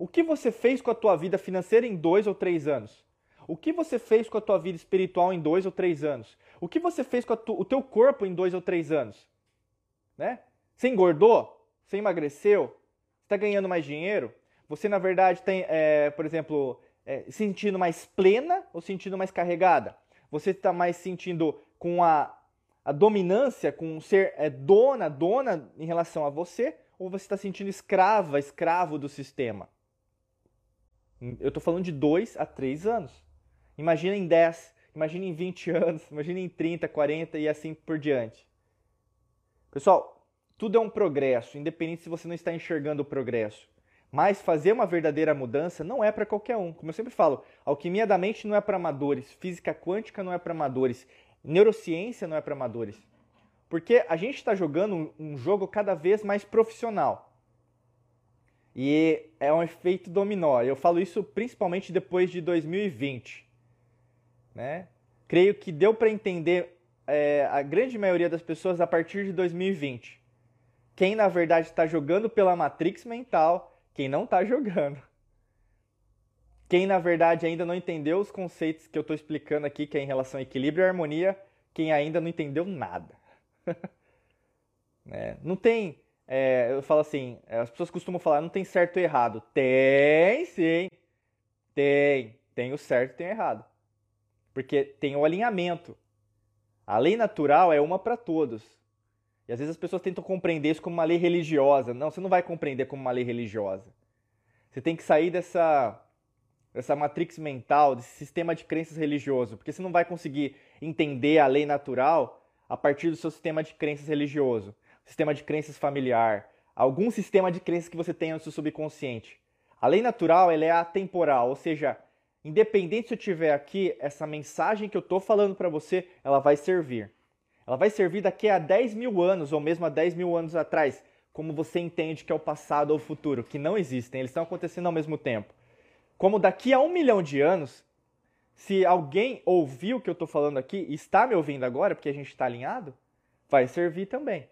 O que você fez com a tua vida financeira em dois ou três anos? O que você fez com a tua vida espiritual em dois ou três anos? O que você fez com tu, o teu corpo em dois ou três anos? Né? Você engordou? Você emagreceu? Está ganhando mais dinheiro? Você, na verdade, tem, é, por exemplo, é, sentindo mais plena ou sentindo mais carregada? Você está mais sentindo com a, a dominância, com ser é, dona, dona em relação a você? Ou você está sentindo escrava, escravo do sistema? Eu estou falando de 2 a 3 anos. Imagina em 10, imagina em 20 anos, imagina em 30, 40 e assim por diante. Pessoal, tudo é um progresso, independente se você não está enxergando o progresso. Mas fazer uma verdadeira mudança não é para qualquer um. Como eu sempre falo, alquimia da mente não é para amadores, física quântica não é para amadores, neurociência não é para amadores. Porque a gente está jogando um jogo cada vez mais profissional. E é um efeito dominó. Eu falo isso principalmente depois de 2020. Né? Creio que deu para entender é, a grande maioria das pessoas a partir de 2020. Quem na verdade está jogando pela Matrix mental quem não está jogando. Quem na verdade ainda não entendeu os conceitos que eu estou explicando aqui, que é em relação a equilíbrio e harmonia, quem ainda não entendeu nada. é, não tem é, eu falo assim, é, as pessoas costumam falar, não tem certo e errado. Tem sim. Tem. Tem o certo e tem o errado. Porque tem o alinhamento. A lei natural é uma para todos. E às vezes as pessoas tentam compreender isso como uma lei religiosa. Não, você não vai compreender como uma lei religiosa. Você tem que sair dessa, dessa matrix mental, desse sistema de crenças religioso, porque você não vai conseguir entender a lei natural a partir do seu sistema de crenças religioso, sistema de crenças familiar, algum sistema de crenças que você tenha no seu subconsciente. A lei natural ela é atemporal, ou seja, independente se eu tiver aqui, essa mensagem que eu estou falando para você, ela vai servir. Ela vai servir daqui a 10 mil anos, ou mesmo a 10 mil anos atrás, como você entende que é o passado ou o futuro, que não existem, eles estão acontecendo ao mesmo tempo. Como daqui a um milhão de anos, se alguém ouviu o que eu estou falando aqui e está me ouvindo agora, porque a gente está alinhado, vai servir também.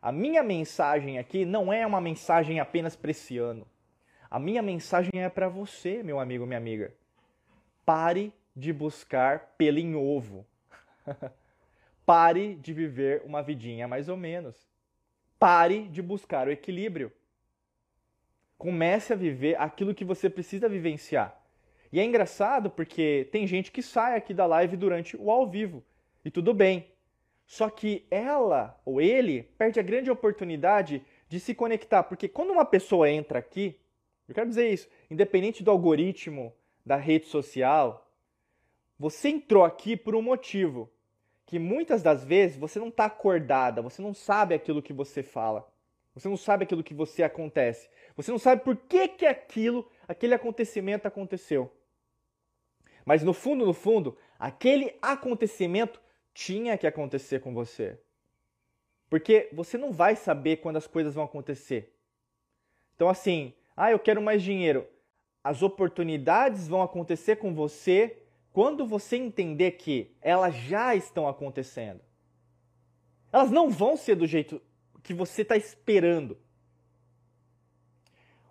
A minha mensagem aqui não é uma mensagem apenas para esse ano. A minha mensagem é para você, meu amigo, minha amiga. Pare de buscar pelo em ovo. Pare de viver uma vidinha mais ou menos. Pare de buscar o equilíbrio. Comece a viver aquilo que você precisa vivenciar. E é engraçado porque tem gente que sai aqui da live durante o ao vivo. E tudo bem. Só que ela ou ele perde a grande oportunidade de se conectar. Porque quando uma pessoa entra aqui, eu quero dizer isso, independente do algoritmo da rede social, você entrou aqui por um motivo que muitas das vezes você não está acordada, você não sabe aquilo que você fala, você não sabe aquilo que você acontece, você não sabe por que, que aquilo, aquele acontecimento aconteceu. Mas no fundo, no fundo, aquele acontecimento tinha que acontecer com você. Porque você não vai saber quando as coisas vão acontecer. Então, assim, ah, eu quero mais dinheiro. As oportunidades vão acontecer com você quando você entender que elas já estão acontecendo. Elas não vão ser do jeito que você está esperando.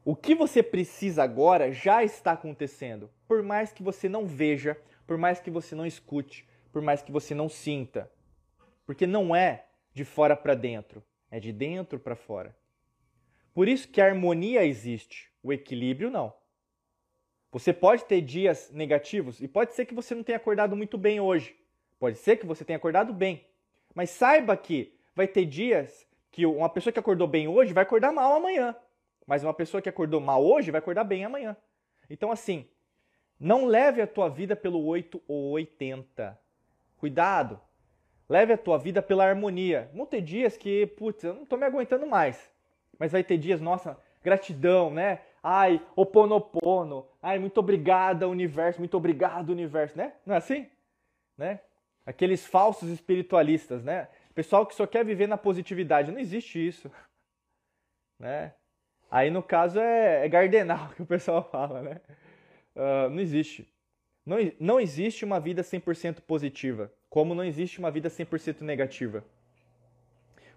O que você precisa agora já está acontecendo, por mais que você não veja, por mais que você não escute, por mais que você não sinta. Porque não é de fora para dentro, é de dentro para fora. Por isso que a harmonia existe, o equilíbrio não. Você pode ter dias negativos e pode ser que você não tenha acordado muito bem hoje. Pode ser que você tenha acordado bem. Mas saiba que vai ter dias que uma pessoa que acordou bem hoje vai acordar mal amanhã. Mas uma pessoa que acordou mal hoje vai acordar bem amanhã. Então, assim, não leve a tua vida pelo 8 ou 80. Cuidado. Leve a tua vida pela harmonia. Vão ter dias que, putz, eu não estou me aguentando mais. Mas vai ter dias, nossa, gratidão, né? Ai, oponopono. Ai, muito obrigado, universo. Muito obrigado, universo, né? Não é assim? Né? Aqueles falsos espiritualistas, né? Pessoal que só quer viver na positividade. Não existe isso. Né? Aí, no caso, é, é gardenal que o pessoal fala, né? Uh, não existe. Não, não existe uma vida 100% positiva, como não existe uma vida 100% negativa.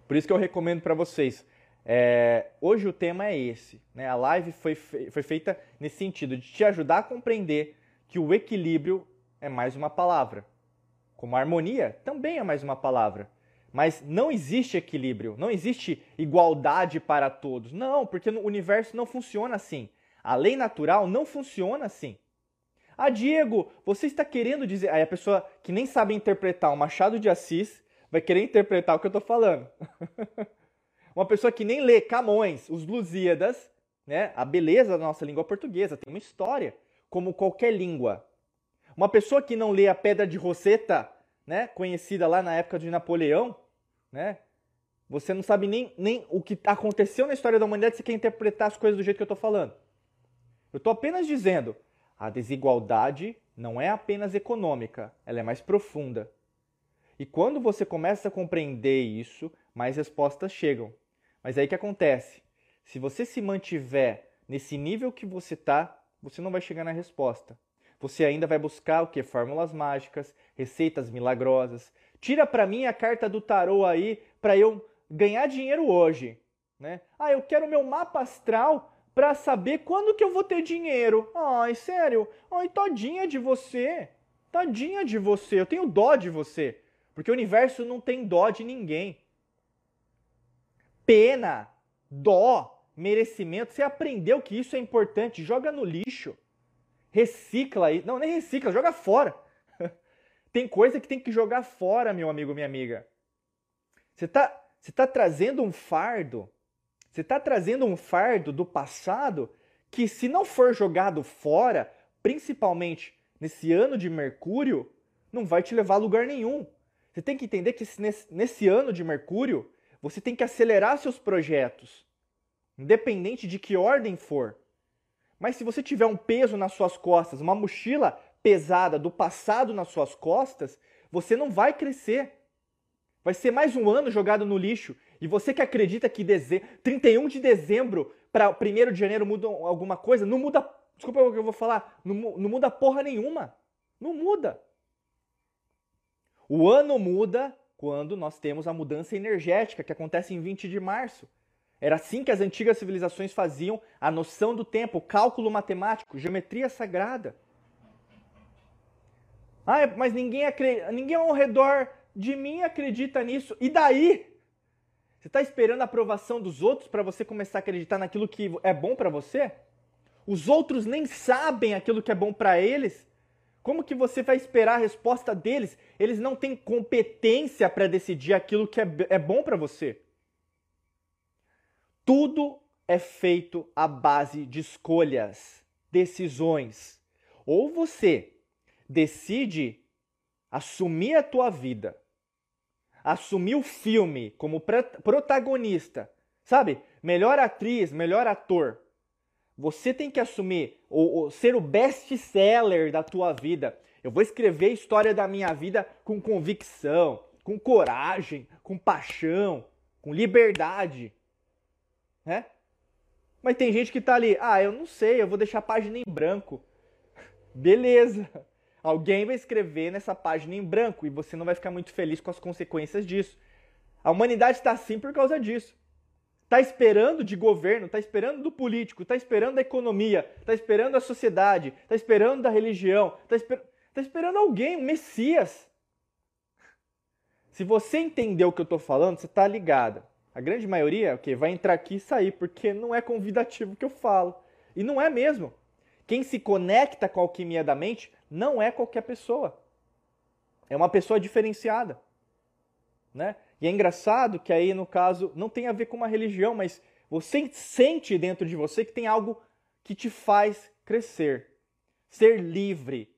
Por isso que eu recomendo para vocês, é, hoje o tema é esse. Né? A live foi, fe foi feita nesse sentido, de te ajudar a compreender que o equilíbrio é mais uma palavra. Como a harmonia também é mais uma palavra. Mas não existe equilíbrio, não existe igualdade para todos. Não, porque o universo não funciona assim. A lei natural não funciona assim. Ah, Diego, você está querendo dizer. Aí a pessoa que nem sabe interpretar o Machado de Assis vai querer interpretar o que eu estou falando. Uma pessoa que nem lê Camões, os Lusíadas, né? A beleza da nossa língua portuguesa tem uma história, como qualquer língua. Uma pessoa que não lê a Pedra de Roseta, né? Conhecida lá na época de Napoleão, né? Você não sabe nem, nem o que aconteceu na história da humanidade, você quer interpretar as coisas do jeito que eu estou falando. Eu estou apenas dizendo, a desigualdade não é apenas econômica, ela é mais profunda. E quando você começa a compreender isso, mais respostas chegam. Mas aí que acontece? Se você se mantiver nesse nível que você está, você não vai chegar na resposta. Você ainda vai buscar o que? Fórmulas mágicas, receitas milagrosas. Tira para mim a carta do tarô aí para eu ganhar dinheiro hoje, né? Ah, eu quero meu mapa astral para saber quando que eu vou ter dinheiro. Ai, sério? Ai, tadinha de você. Tadinha de você. Eu tenho dó de você. Porque o universo não tem dó de ninguém. pena, dó, merecimento. Você aprendeu que isso é importante, joga no lixo. Recicla aí. Não, nem recicla, joga fora. tem coisa que tem que jogar fora, meu amigo, minha amiga. Você está você tá trazendo um fardo, você está trazendo um fardo do passado que, se não for jogado fora, principalmente nesse ano de Mercúrio, não vai te levar a lugar nenhum. Você tem que entender que nesse, ano de Mercúrio, você tem que acelerar seus projetos, independente de que ordem for. Mas se você tiver um peso nas suas costas, uma mochila pesada do passado nas suas costas, você não vai crescer. Vai ser mais um ano jogado no lixo. E você que acredita que deze... 31 de dezembro para 1 de janeiro muda alguma coisa, não muda. Desculpa o que eu vou falar. Não, não muda porra nenhuma. Não muda. O ano muda quando nós temos a mudança energética, que acontece em 20 de março. Era assim que as antigas civilizações faziam a noção do tempo, cálculo matemático, geometria sagrada. Ah, mas ninguém, acredita, ninguém ao redor de mim acredita nisso. E daí? Você está esperando a aprovação dos outros para você começar a acreditar naquilo que é bom para você? Os outros nem sabem aquilo que é bom para eles. Como que você vai esperar a resposta deles? Eles não têm competência para decidir aquilo que é, é bom para você. Tudo é feito à base de escolhas, decisões. Ou você decide assumir a tua vida, assumir o filme como protagonista, sabe? Melhor atriz, melhor ator. Você tem que assumir ou, ser o best-seller da tua vida. Eu vou escrever a história da minha vida com convicção, com coragem, com paixão, com liberdade, né? Mas tem gente que tá ali, ah, eu não sei, eu vou deixar a página em branco. Beleza. Alguém vai escrever nessa página em branco e você não vai ficar muito feliz com as consequências disso. A humanidade está assim por causa disso. Está esperando de governo, está esperando do político, está esperando da economia, está esperando da sociedade, está esperando da religião, está esper... tá esperando alguém, um Messias. Se você entender o que eu estou falando, você está ligado. A grande maioria, okay, vai entrar aqui e sair, porque não é convidativo que eu falo. E não é mesmo. Quem se conecta com a alquimia da mente não é qualquer pessoa. É uma pessoa diferenciada. Né? E é engraçado que aí, no caso, não tem a ver com uma religião, mas você sente dentro de você que tem algo que te faz crescer, ser livre.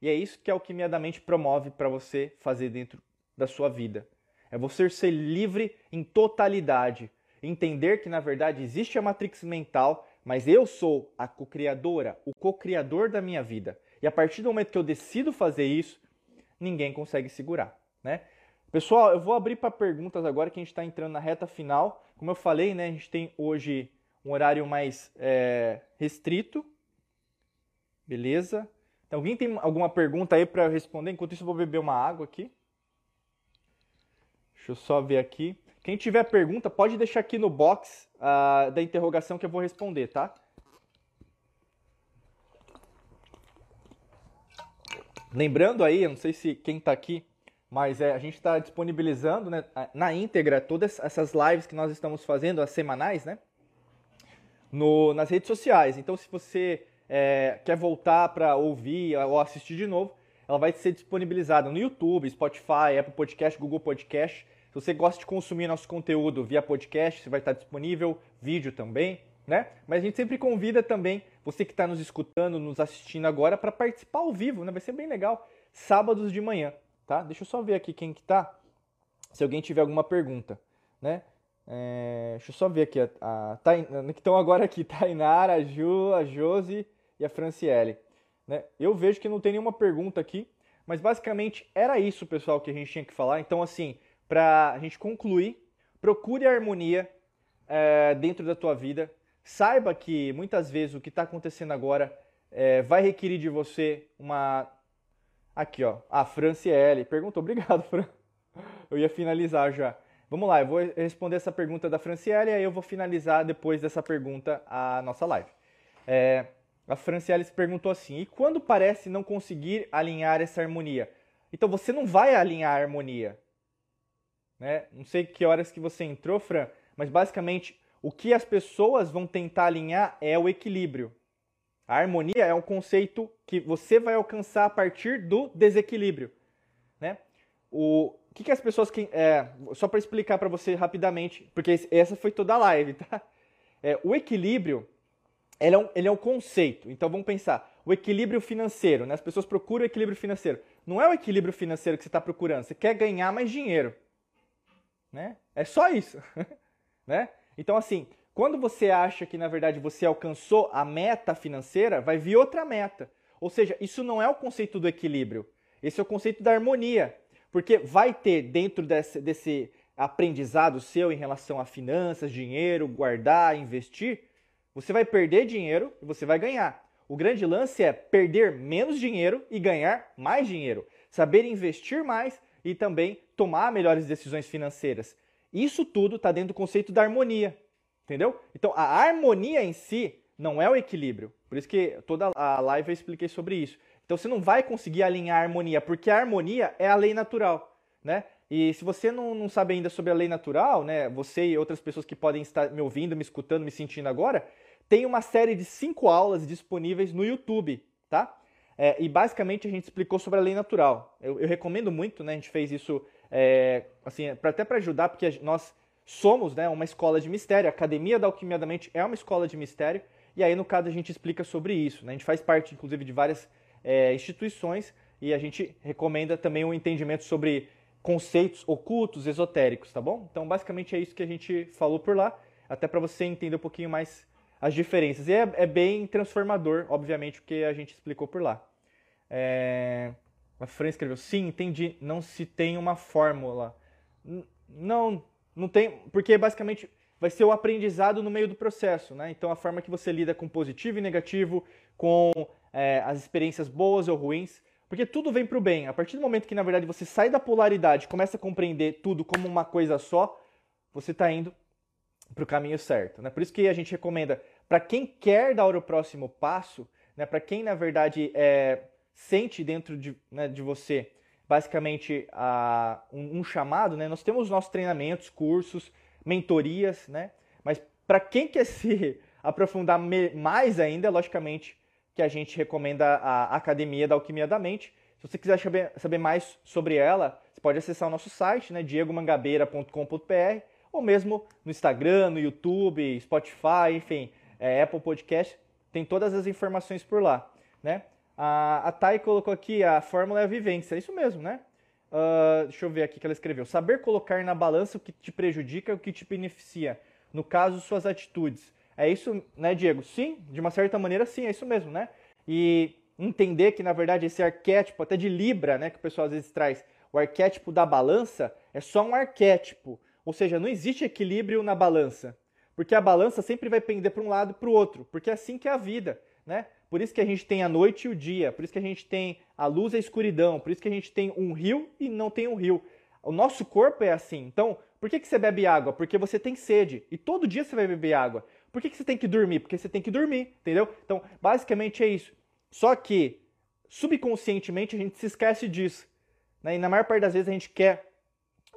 E é isso que a alquimia da mente promove para você fazer dentro da sua vida. É você ser livre em totalidade, entender que na verdade existe a matrix mental, mas eu sou a co-criadora, o co-criador da minha vida. E a partir do momento que eu decido fazer isso, ninguém consegue segurar, né? Pessoal, eu vou abrir para perguntas agora que a gente está entrando na reta final. Como eu falei, né, a gente tem hoje um horário mais é, restrito. Beleza? Então, alguém tem alguma pergunta aí para responder? Enquanto isso, eu vou beber uma água aqui. Deixa eu só ver aqui. Quem tiver pergunta, pode deixar aqui no box uh, da interrogação que eu vou responder, tá? Lembrando aí, eu não sei se quem está aqui mas é, a gente está disponibilizando né, na íntegra todas essas lives que nós estamos fazendo, as semanais, né? No, nas redes sociais. Então, se você é, quer voltar para ouvir ou assistir de novo, ela vai ser disponibilizada no YouTube, Spotify, Apple Podcast, Google Podcast. Se você gosta de consumir nosso conteúdo via podcast, você vai estar disponível, vídeo também, né? Mas a gente sempre convida também você que está nos escutando, nos assistindo agora, para participar ao vivo, né? Vai ser bem legal, sábados de manhã tá? Deixa eu só ver aqui quem que tá, se alguém tiver alguma pergunta, né? É, deixa eu só ver aqui, a, a, que estão agora aqui, Tainara, a Ju, a Josi e a Franciele. Né? Eu vejo que não tem nenhuma pergunta aqui, mas basicamente era isso, pessoal, que a gente tinha que falar. Então, assim, para a gente concluir, procure a harmonia é, dentro da tua vida. Saiba que muitas vezes o que está acontecendo agora é, vai requerir de você uma Aqui, ó. A Franciele. Pergunta, obrigado, Fran. Eu ia finalizar já. Vamos lá, eu vou responder essa pergunta da Franciele e aí eu vou finalizar depois dessa pergunta a nossa live. É, a Franciele se perguntou assim: e quando parece não conseguir alinhar essa harmonia? Então você não vai alinhar a harmonia. Né? Não sei que horas que você entrou, Fran, mas basicamente o que as pessoas vão tentar alinhar é o equilíbrio. A harmonia é um conceito que você vai alcançar a partir do desequilíbrio. Né? O que, que as pessoas. É, só para explicar para você rapidamente, porque essa foi toda a live, tá? É, o equilíbrio ele é, um, ele é um conceito. Então vamos pensar: o equilíbrio financeiro. Né? As pessoas procuram o equilíbrio financeiro. Não é o equilíbrio financeiro que você está procurando, você quer ganhar mais dinheiro. Né? É só isso. né? Então, assim, quando você acha que na verdade você alcançou a meta financeira, vai vir outra meta. Ou seja, isso não é o conceito do equilíbrio. Esse é o conceito da harmonia. Porque vai ter dentro desse, desse aprendizado seu em relação a finanças, dinheiro, guardar, investir, você vai perder dinheiro e você vai ganhar. O grande lance é perder menos dinheiro e ganhar mais dinheiro. Saber investir mais e também tomar melhores decisões financeiras. Isso tudo está dentro do conceito da harmonia. Entendeu? Então, a harmonia em si não é o equilíbrio. Por isso que toda a live eu expliquei sobre isso. Então, você não vai conseguir alinhar a harmonia, porque a harmonia é a lei natural, né? E se você não, não sabe ainda sobre a lei natural, né? Você e outras pessoas que podem estar me ouvindo, me escutando, me sentindo agora, tem uma série de cinco aulas disponíveis no YouTube, tá? É, e basicamente a gente explicou sobre a lei natural. Eu, eu recomendo muito, né? A gente fez isso é, assim, pra, até para ajudar, porque nós somos né, uma escola de mistério. A Academia da Alquimia da Mente é uma escola de mistério. E aí, no caso, a gente explica sobre isso. Né? A gente faz parte, inclusive, de várias é, instituições e a gente recomenda também um entendimento sobre conceitos ocultos, esotéricos, tá bom? Então, basicamente é isso que a gente falou por lá, até para você entender um pouquinho mais as diferenças. E é, é, bem transformador, obviamente, o que a gente explicou por lá. É... A Fran escreveu: Sim, entendi. Não se tem uma fórmula. Não, não tem, porque basicamente vai ser o aprendizado no meio do processo, né? Então a forma que você lida com positivo e negativo, com é, as experiências boas ou ruins, porque tudo vem para o bem. A partir do momento que na verdade você sai da polaridade, começa a compreender tudo como uma coisa só, você está indo para o caminho certo, né? Por isso que a gente recomenda para quem quer dar o próximo passo, né? Para quem na verdade é, sente dentro de, né, de você basicamente a, um, um, chamado, né? Nós temos nossos treinamentos, cursos, mentorias, né? Mas para quem quer se aprofundar mais ainda, logicamente que a gente recomenda a Academia da Alquimia da Mente. Se você quiser saber, saber mais sobre ela, você pode acessar o nosso site, né? diegomangabeira.com.br ou mesmo no Instagram, no YouTube, Spotify, enfim, é, Apple Podcast, tem todas as informações por lá, né? A, a Thay colocou aqui a fórmula é a vivência. É isso mesmo, né? Uh, deixa eu ver aqui que ela escreveu. Saber colocar na balança o que te prejudica e o que te beneficia. No caso, suas atitudes. É isso, né, Diego? Sim, de uma certa maneira, sim, é isso mesmo, né? E entender que, na verdade, esse arquétipo, até de Libra, né, que o pessoal às vezes traz, o arquétipo da balança é só um arquétipo. Ou seja, não existe equilíbrio na balança. Porque a balança sempre vai pender para um lado e para o outro. Porque é assim que é a vida, né? Por isso que a gente tem a noite e o dia, por isso que a gente tem a luz e a escuridão, por isso que a gente tem um rio e não tem um rio. O nosso corpo é assim. Então, por que, que você bebe água? Porque você tem sede. E todo dia você vai beber água. Por que, que você tem que dormir? Porque você tem que dormir, entendeu? Então, basicamente é isso. Só que, subconscientemente, a gente se esquece disso. Né? E na maior parte das vezes a gente quer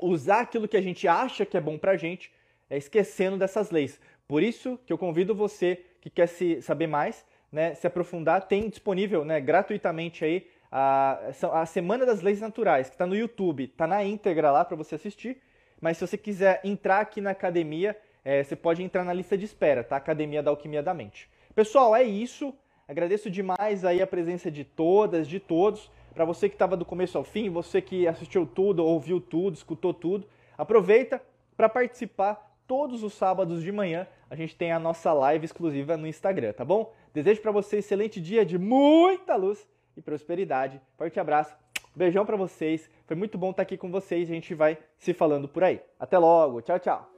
usar aquilo que a gente acha que é bom pra gente, é, esquecendo dessas leis. Por isso que eu convido você que quer se saber mais né, se aprofundar, tem disponível né, gratuitamente aí a, a Semana das Leis Naturais, que está no YouTube, está na íntegra lá para você assistir. Mas se você quiser entrar aqui na academia, é, você pode entrar na lista de espera, tá? Academia da Alquimia da Mente. Pessoal, é isso. Agradeço demais aí a presença de todas, de todos. Para você que estava do começo ao fim, você que assistiu tudo, ouviu tudo, escutou tudo, aproveita para participar todos os sábados de manhã. A gente tem a nossa live exclusiva no Instagram, tá bom? Desejo para você um excelente dia de muita luz e prosperidade. Forte abraço. Beijão para vocês. Foi muito bom estar aqui com vocês. A gente vai se falando por aí. Até logo. Tchau, tchau.